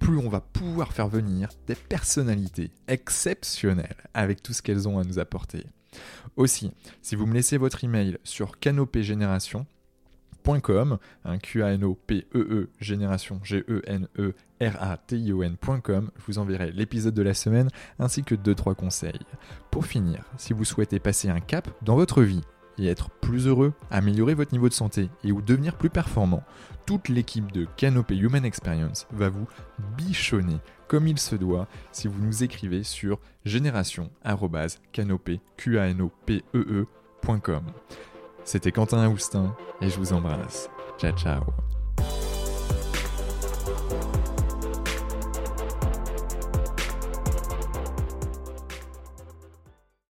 plus on va pouvoir faire venir des personnalités exceptionnelles avec tout ce qu'elles ont à nous apporter. Aussi, si vous me laissez votre email sur canopégénération.com, un Q A N O P E E génération G E N E R A T I O N.com, je vous enverrai l'épisode de la semaine ainsi que 2 3 conseils. Pour finir, si vous souhaitez passer un cap dans votre vie et être plus heureux, améliorer votre niveau de santé et ou devenir plus performant, toute l'équipe de Canopé Human Experience va vous bichonner comme il se doit si vous nous écrivez sur génération.canopé.com. C'était Quentin Aoustin et je vous embrasse. Ciao ciao